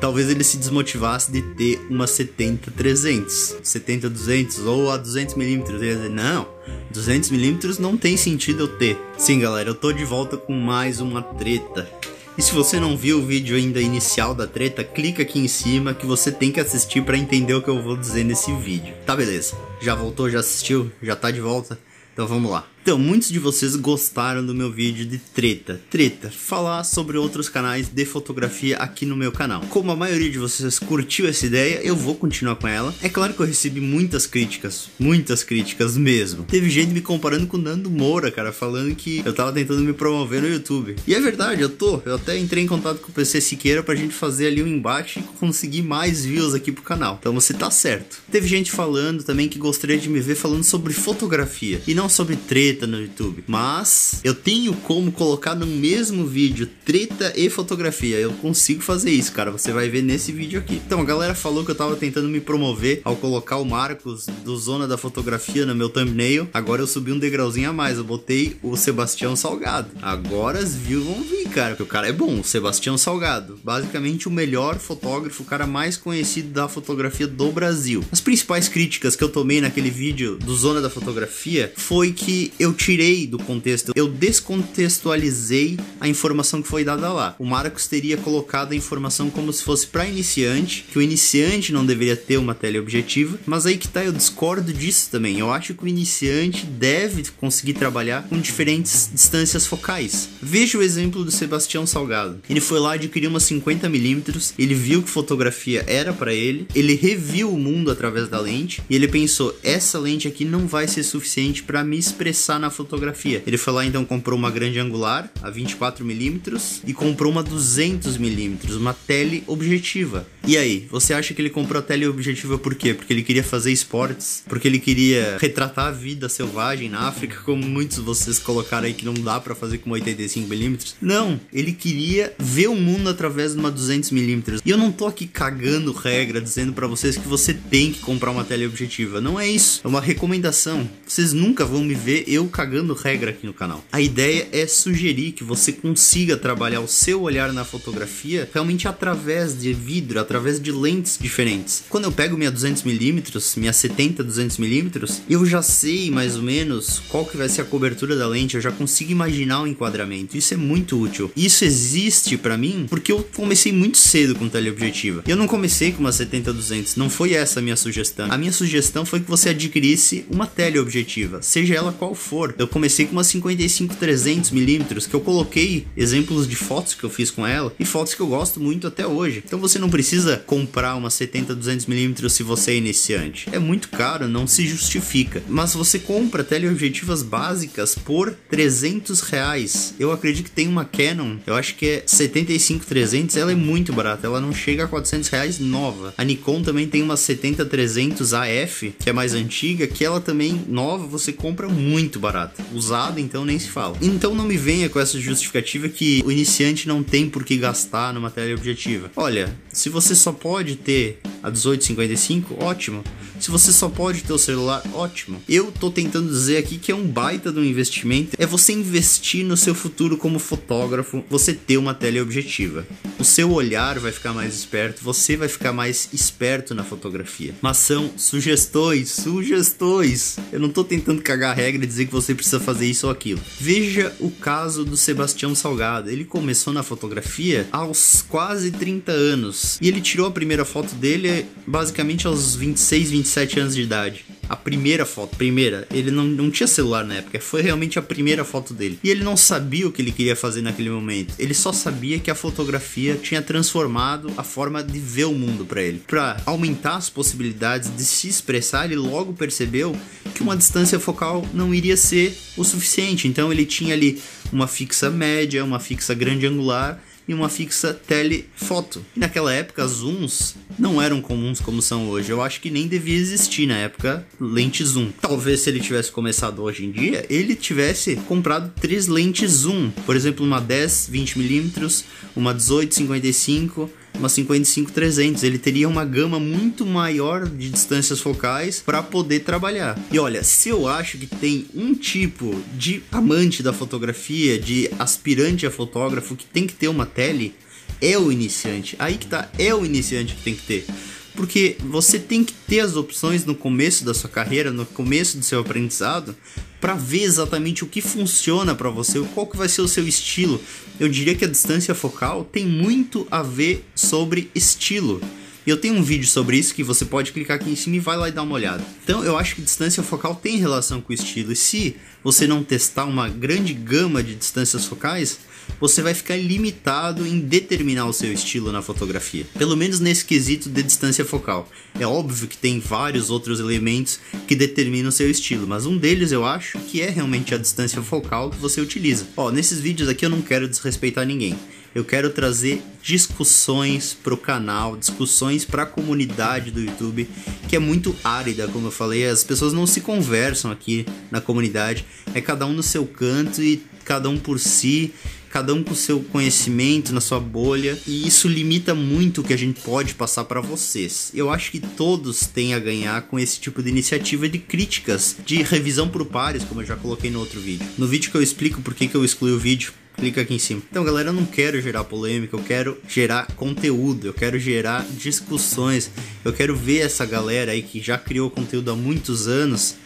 Speaker 5: Talvez ele se desmotivasse de ter uma 70-300, 70-200 ou a 200mm. Ele ia dizer, não, 200mm não tem sentido eu ter. Sim, galera, eu tô de volta com mais uma treta. E se você não viu o vídeo ainda inicial da treta, clica aqui em cima que você tem que assistir para entender o que eu vou dizer nesse vídeo. Tá beleza? Já voltou, já assistiu, já tá de volta? Então vamos lá. Então, muitos de vocês gostaram do meu vídeo de treta. Treta, falar sobre outros canais de fotografia aqui no meu canal. Como a maioria de vocês curtiu essa ideia, eu vou continuar com ela. É claro que eu recebi muitas críticas, muitas críticas mesmo. Teve gente me comparando com o Nando Moura, cara, falando que eu tava tentando me promover no YouTube. E é verdade, eu tô. Eu até entrei em contato com o PC Siqueira pra gente fazer ali um embate e conseguir mais views aqui pro canal. Então você tá certo. Teve gente falando também que gostaria de me ver falando sobre fotografia e não sobre treta treta no YouTube. Mas eu tenho como colocar no mesmo vídeo treta e fotografia. Eu consigo fazer isso, cara. Você vai ver nesse vídeo aqui. Então, a galera falou que eu tava tentando me promover ao colocar o Marcos do Zona da Fotografia no meu thumbnail. Agora eu subi um degrauzinho a mais. Eu botei o Sebastião Salgado. Agora as views vão vir, cara. Porque o cara é bom. O Sebastião Salgado. Basicamente o melhor fotógrafo, o cara mais conhecido da fotografia do Brasil. As principais críticas que eu tomei naquele vídeo do Zona da Fotografia foi que tirei do contexto, eu descontextualizei a informação que foi dada lá. O Marcos teria colocado a informação como se fosse para iniciante, que o iniciante não deveria ter uma teleobjetiva, mas aí que tá, eu discordo disso também. Eu acho que o iniciante deve conseguir trabalhar com diferentes distâncias focais. Veja o exemplo do Sebastião Salgado. Ele foi lá adquirir uma 50mm, ele viu que fotografia era para ele, ele reviu o mundo através da lente e ele pensou: essa lente aqui não vai ser suficiente para me expressar na fotografia. Ele foi lá então comprou uma grande angular a 24mm e comprou uma 200mm, uma teleobjetiva. E aí, você acha que ele comprou a teleobjetiva por quê? Porque ele queria fazer esportes, porque ele queria retratar a vida selvagem na África, como muitos de vocês colocaram aí que não dá para fazer com 85mm? Não, ele queria ver o mundo através de uma 200mm. E eu não tô aqui cagando regra dizendo para vocês que você tem que comprar uma teleobjetiva. Não é isso, é uma recomendação. Vocês nunca vão me ver eu cagando regra aqui no canal. A ideia é sugerir que você consiga trabalhar o seu olhar na fotografia realmente através de vidro, através de lentes diferentes. Quando eu pego minha 200mm, minha 70 200mm, eu já sei mais ou menos qual que vai ser a cobertura da lente, eu já consigo imaginar o enquadramento. Isso é muito útil. Isso existe para mim porque eu comecei muito cedo com teleobjetiva. Eu não comecei com uma 70 200, não foi essa a minha sugestão. A minha sugestão foi que você adquirisse uma teleobjetiva, seja ela qual for for. Eu comecei com uma 55 300 milímetros que eu coloquei exemplos de fotos que eu fiz com ela e fotos que eu gosto muito até hoje. Então você não precisa comprar uma 70 200 milímetros se você é iniciante. É muito caro, não se justifica. Mas você compra teleobjetivas básicas por 300 reais. Eu acredito que tem uma Canon, eu acho que é 75 300, ela é muito barata, ela não chega a 400 reais nova. A Nikon também tem uma 70 300 AF, que é mais antiga, que ela também nova você compra muito muito barato. Usado, então, nem se fala. Então não me venha com essa justificativa que o iniciante não tem por que gastar numa teleobjetiva. Olha, se você só pode ter a 1855, ótimo. Se você só pode ter o celular, ótimo. Eu tô tentando dizer aqui que é um baita de um investimento, é você investir no seu futuro como fotógrafo, você ter uma teleobjetiva. O seu olhar vai ficar mais esperto, você vai ficar mais esperto na fotografia. Mas são sugestões, sugestões. Eu não tô tentando cagar a regra e dizer que você precisa fazer isso ou aquilo. Veja o caso do Sebastião Salgado. Ele começou na fotografia aos quase 30 anos e ele tirou a primeira foto dele basicamente aos 26, 27 anos de idade. A primeira foto, primeira, ele não, não tinha celular na época, foi realmente a primeira foto dele. E ele não sabia o que ele queria fazer naquele momento. Ele só sabia que a fotografia tinha transformado a forma de ver o mundo para ele. Para aumentar as possibilidades de se expressar, ele logo percebeu que uma distância focal não iria ser o suficiente. Então ele tinha ali uma fixa média, uma fixa grande angular e uma fixa telefoto. E naquela época, zooms não eram comuns como são hoje. Eu acho que nem devia existir na época lente zoom. Talvez se ele tivesse começado hoje em dia, ele tivesse comprado três lentes zoom. Por exemplo, uma 10 20mm, uma 18 55 uma 55-300. Ele teria uma gama muito maior de distâncias focais para poder trabalhar. E olha, se eu acho que tem um tipo de amante da fotografia, de aspirante a fotógrafo que tem que ter uma tele, é o iniciante. Aí que tá, é o iniciante que tem que ter. Porque você tem que ter as opções no começo da sua carreira, no começo do seu aprendizado, para ver exatamente o que funciona para você, qual que vai ser o seu estilo. Eu diria que a distância focal tem muito a ver sobre estilo. E eu tenho um vídeo sobre isso que você pode clicar aqui em cima e vai lá e dar uma olhada. Então eu acho que distância focal tem relação com o estilo. E se você não testar uma grande gama de distâncias focais, você vai ficar limitado em determinar o seu estilo na fotografia. Pelo menos nesse quesito de distância focal. É óbvio que tem vários outros elementos que determinam o seu estilo, mas um deles eu acho que é realmente a distância focal que você utiliza. Ó, nesses vídeos aqui eu não quero desrespeitar ninguém. Eu quero trazer discussões pro canal, discussões para a comunidade do YouTube, que é muito árida, como eu falei, as pessoas não se conversam aqui na comunidade, é cada um no seu canto e cada um por si cada um com seu conhecimento na sua bolha, e isso limita muito o que a gente pode passar para vocês. Eu acho que todos têm a ganhar com esse tipo de iniciativa de críticas, de revisão por pares, como eu já coloquei no outro vídeo. No vídeo que eu explico por que, que eu excluí o vídeo, clica aqui em cima. Então, galera, eu não quero gerar polêmica, eu quero gerar conteúdo, eu quero gerar discussões, eu quero ver essa galera aí que já criou conteúdo há muitos anos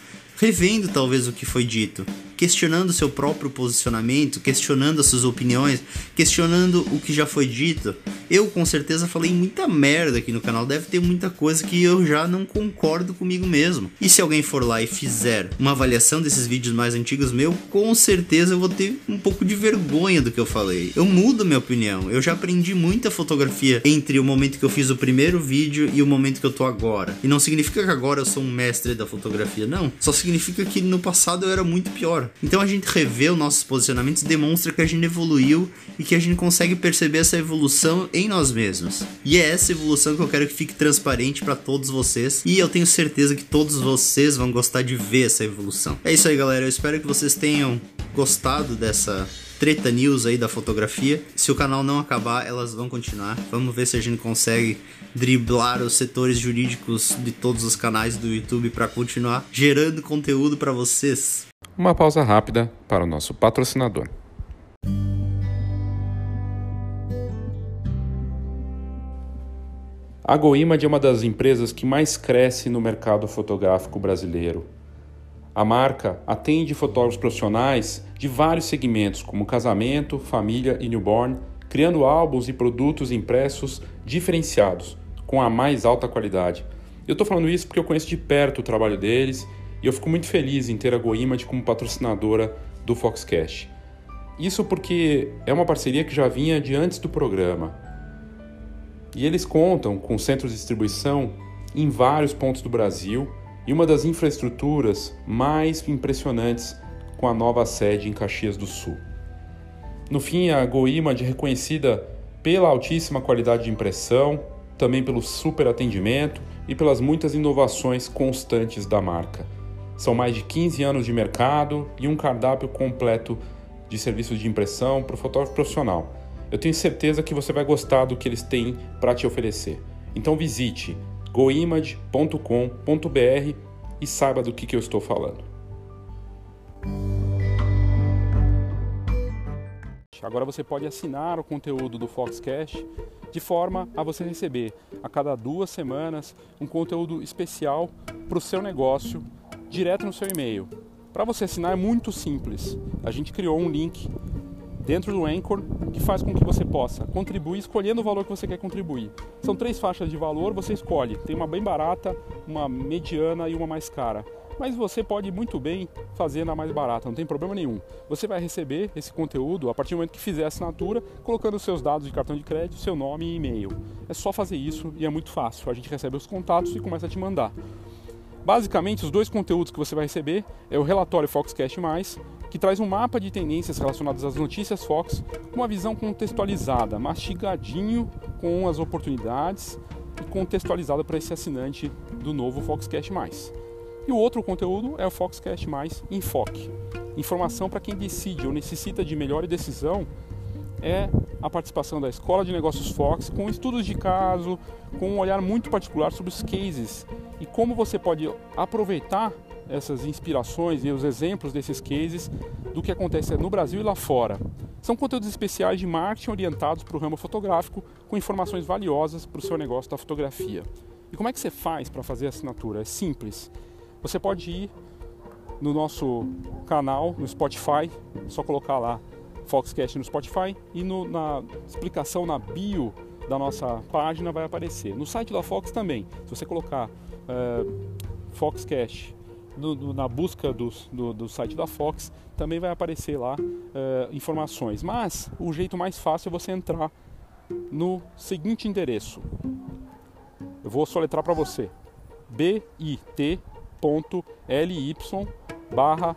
Speaker 5: revendo talvez o que foi dito, questionando seu próprio posicionamento, questionando as suas opiniões, questionando o que já foi dito. Eu com certeza falei muita merda aqui no canal, deve ter muita coisa que eu já não concordo comigo mesmo. E se alguém for lá e fizer uma avaliação desses vídeos mais antigos meu, com certeza eu vou ter um pouco de vergonha do que eu falei. Eu mudo minha opinião. Eu já aprendi muita fotografia entre o momento que eu fiz o primeiro vídeo e o momento que eu tô agora. E não significa que agora eu sou um mestre da fotografia, não. Só significa que no passado eu era muito pior. Então a gente rever os nossos posicionamentos demonstra que a gente evoluiu e que a gente consegue perceber essa evolução em nós mesmos. E é essa evolução que eu quero que fique transparente para todos vocês e eu tenho certeza que todos vocês vão gostar de ver essa evolução. É isso aí, galera. Eu espero que vocês tenham gostado dessa treta news aí da fotografia. Se o canal não acabar, elas vão continuar. Vamos ver se a gente consegue driblar os setores jurídicos de todos os canais do YouTube para continuar gerando conteúdo para vocês.
Speaker 2: Uma pausa rápida para o nosso patrocinador. A GoImage é uma das empresas que mais cresce no mercado fotográfico brasileiro a marca atende fotógrafos profissionais de vários segmentos, como casamento, família e newborn, criando álbuns e produtos impressos diferenciados, com a mais alta qualidade. Eu estou falando isso porque eu conheço de perto o trabalho deles e eu fico muito feliz em ter a GoImage como patrocinadora do Foxcast. Isso porque é uma parceria que já vinha de antes do programa. E eles contam com centros de distribuição em vários pontos do Brasil e uma das infraestruturas mais impressionantes com a nova sede em Caxias do Sul. No fim, a GoImage é reconhecida pela altíssima qualidade de impressão, também pelo super atendimento e pelas muitas inovações constantes da marca. São mais de 15 anos de mercado e um cardápio completo de serviços de impressão para o fotógrafo profissional. Eu tenho certeza que você vai gostar do que eles têm para te oferecer. Então visite goimage.com.br e saiba do que, que eu estou falando. Agora você pode assinar o conteúdo do Foxcast de forma a você receber a cada duas semanas um conteúdo especial para o seu negócio direto no seu e-mail. Para você assinar é muito simples. A gente criou um link dentro do Anchor que faz com que você possa contribuir escolhendo o valor que você quer contribuir. São três faixas de valor, você escolhe. Tem uma bem barata, uma mediana e uma mais cara mas você pode muito bem fazer na mais barata, não tem problema nenhum. Você vai receber esse conteúdo a partir do momento que fizer a assinatura, colocando seus dados de cartão de crédito, seu nome e e-mail. É só fazer isso e é muito fácil. A gente recebe os contatos e começa a te mandar. Basicamente, os dois conteúdos que você vai receber é o relatório Foxcast+, que traz um mapa de tendências relacionadas às notícias Fox, com uma visão contextualizada, mastigadinho com as oportunidades e contextualizada para esse assinante do novo Foxcast+. E o outro conteúdo é o Foxcast Enfoque. Informação para quem decide ou necessita de melhor decisão é a participação da Escola de Negócios Fox com estudos de caso, com um olhar muito particular sobre os cases e como você pode aproveitar essas inspirações e os exemplos desses cases do que acontece no Brasil e lá fora. São conteúdos especiais de marketing orientados para o ramo fotográfico com informações valiosas para o seu negócio da fotografia. E como é que você faz para fazer a assinatura? É simples. Você pode ir no nosso canal, no Spotify, é só colocar lá Foxcast no Spotify e no, na explicação na bio da nossa página vai aparecer. No site da Fox também, se você colocar uh, Foxcast no, no, na busca do, do, do, site da Fox, também vai aparecer lá uh, informações. Mas o jeito mais fácil é você entrar no seguinte endereço. Eu vou soletrar para você: bit bit.ly barra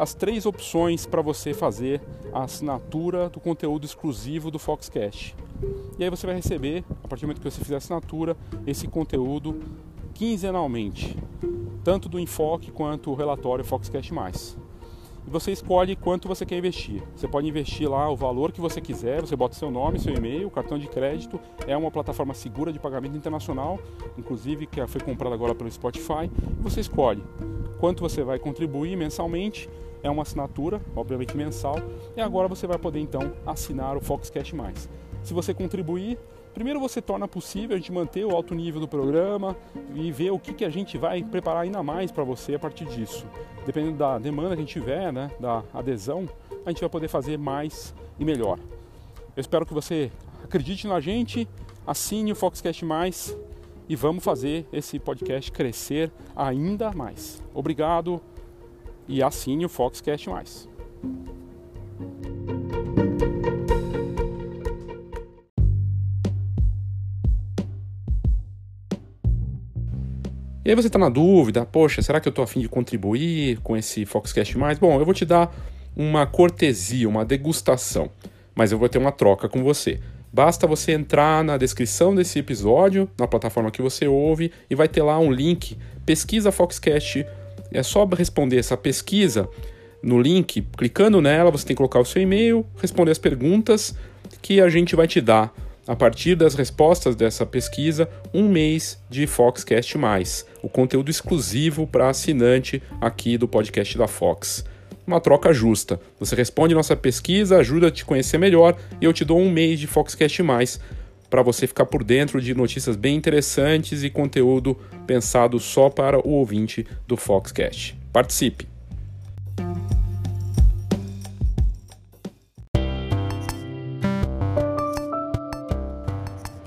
Speaker 2: as três opções para você fazer a assinatura do conteúdo exclusivo do Foxcast. E aí você vai receber, a partir do momento que você fizer a assinatura, esse conteúdo quinzenalmente, tanto do enfoque quanto o relatório Foxcast+. E você escolhe quanto você quer investir. Você pode investir lá o valor que você quiser, você bota seu nome, seu e-mail, cartão de crédito. É uma plataforma segura de pagamento internacional, inclusive que foi comprada agora pelo Spotify. Você escolhe quanto você vai contribuir mensalmente. É uma assinatura, obviamente mensal. E agora você vai poder então assinar o Foxcast Mais. Se você contribuir, primeiro você torna possível a gente manter o alto nível do programa e ver o que, que a gente vai preparar ainda mais para você a partir disso. Dependendo da demanda que a gente tiver, né, da adesão, a gente vai poder fazer mais e melhor. Eu espero que você acredite na gente, assine o Foxcast Mais e vamos fazer esse podcast crescer ainda mais. Obrigado e assine o Foxcast Mais. E aí você está na dúvida, poxa, será que eu estou afim de contribuir com esse Foxcast Mais? Bom, eu vou te dar uma cortesia, uma degustação, mas eu vou ter uma troca com você. Basta você entrar na descrição desse episódio, na plataforma que você ouve, e vai ter lá um link, pesquisa Foxcast. É só responder essa pesquisa no link, clicando nela, você tem que colocar o seu e-mail, responder as perguntas que a gente vai te dar. A partir das respostas dessa pesquisa, um mês de Foxcast Mais, o conteúdo exclusivo para assinante aqui do podcast da Fox uma troca justa. Você responde nossa pesquisa, ajuda a te conhecer melhor e eu te dou um mês de Foxcast mais para você ficar por dentro de notícias bem interessantes e conteúdo pensado só para o ouvinte do Foxcast. Participe!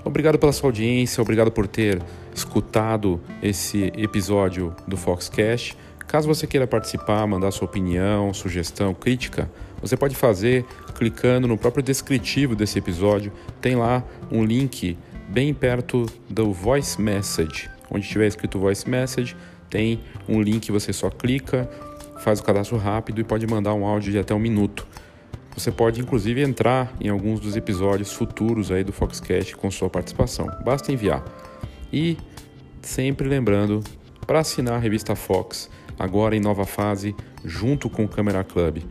Speaker 2: Obrigado pela sua audiência, obrigado por ter escutado esse episódio do Foxcast. Caso você queira participar, mandar sua opinião, sugestão, crítica, você pode fazer clicando no próprio descritivo desse episódio. Tem lá um link bem perto do voice message, onde tiver escrito Voice Message, tem um link você só clica, faz o cadastro rápido e pode mandar um áudio de até um minuto. Você pode inclusive entrar em alguns dos episódios futuros aí do Foxcast com sua participação. Basta enviar. E sempre lembrando para assinar a revista Fox, agora em nova fase, junto com o Camera Club.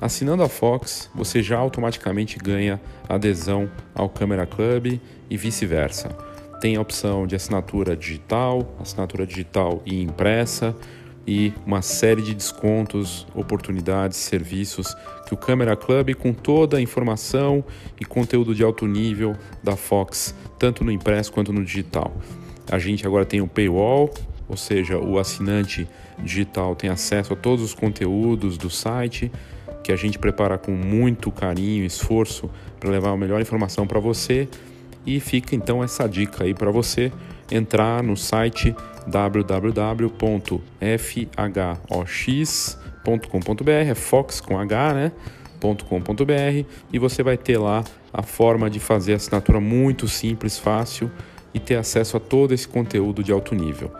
Speaker 2: Assinando a Fox, você já automaticamente ganha adesão ao Camera Club e vice-versa. Tem a opção de assinatura digital, assinatura digital e impressa e uma série de descontos, oportunidades, serviços que o Camera Club, com toda a informação e conteúdo de alto nível da Fox, tanto no impresso quanto no digital. A gente agora tem o paywall, ou seja, o assinante digital tem acesso a todos os conteúdos do site que a gente prepara com muito carinho e esforço para levar a melhor informação para você. E fica então essa dica aí para você entrar no site www.fhox.com.br, é Fox com H, né? .com.br e você vai ter lá a forma de fazer assinatura muito simples, fácil e ter acesso a todo esse conteúdo de alto nível.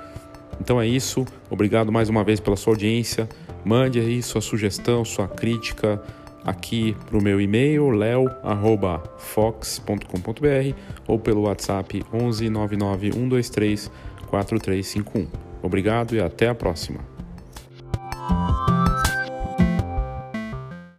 Speaker 2: Então é isso, obrigado mais uma vez pela sua audiência. Mande aí sua sugestão, sua crítica aqui para o meu e-mail leo@fox.com.br ou pelo WhatsApp 11 99 123 4351. Obrigado e até a próxima.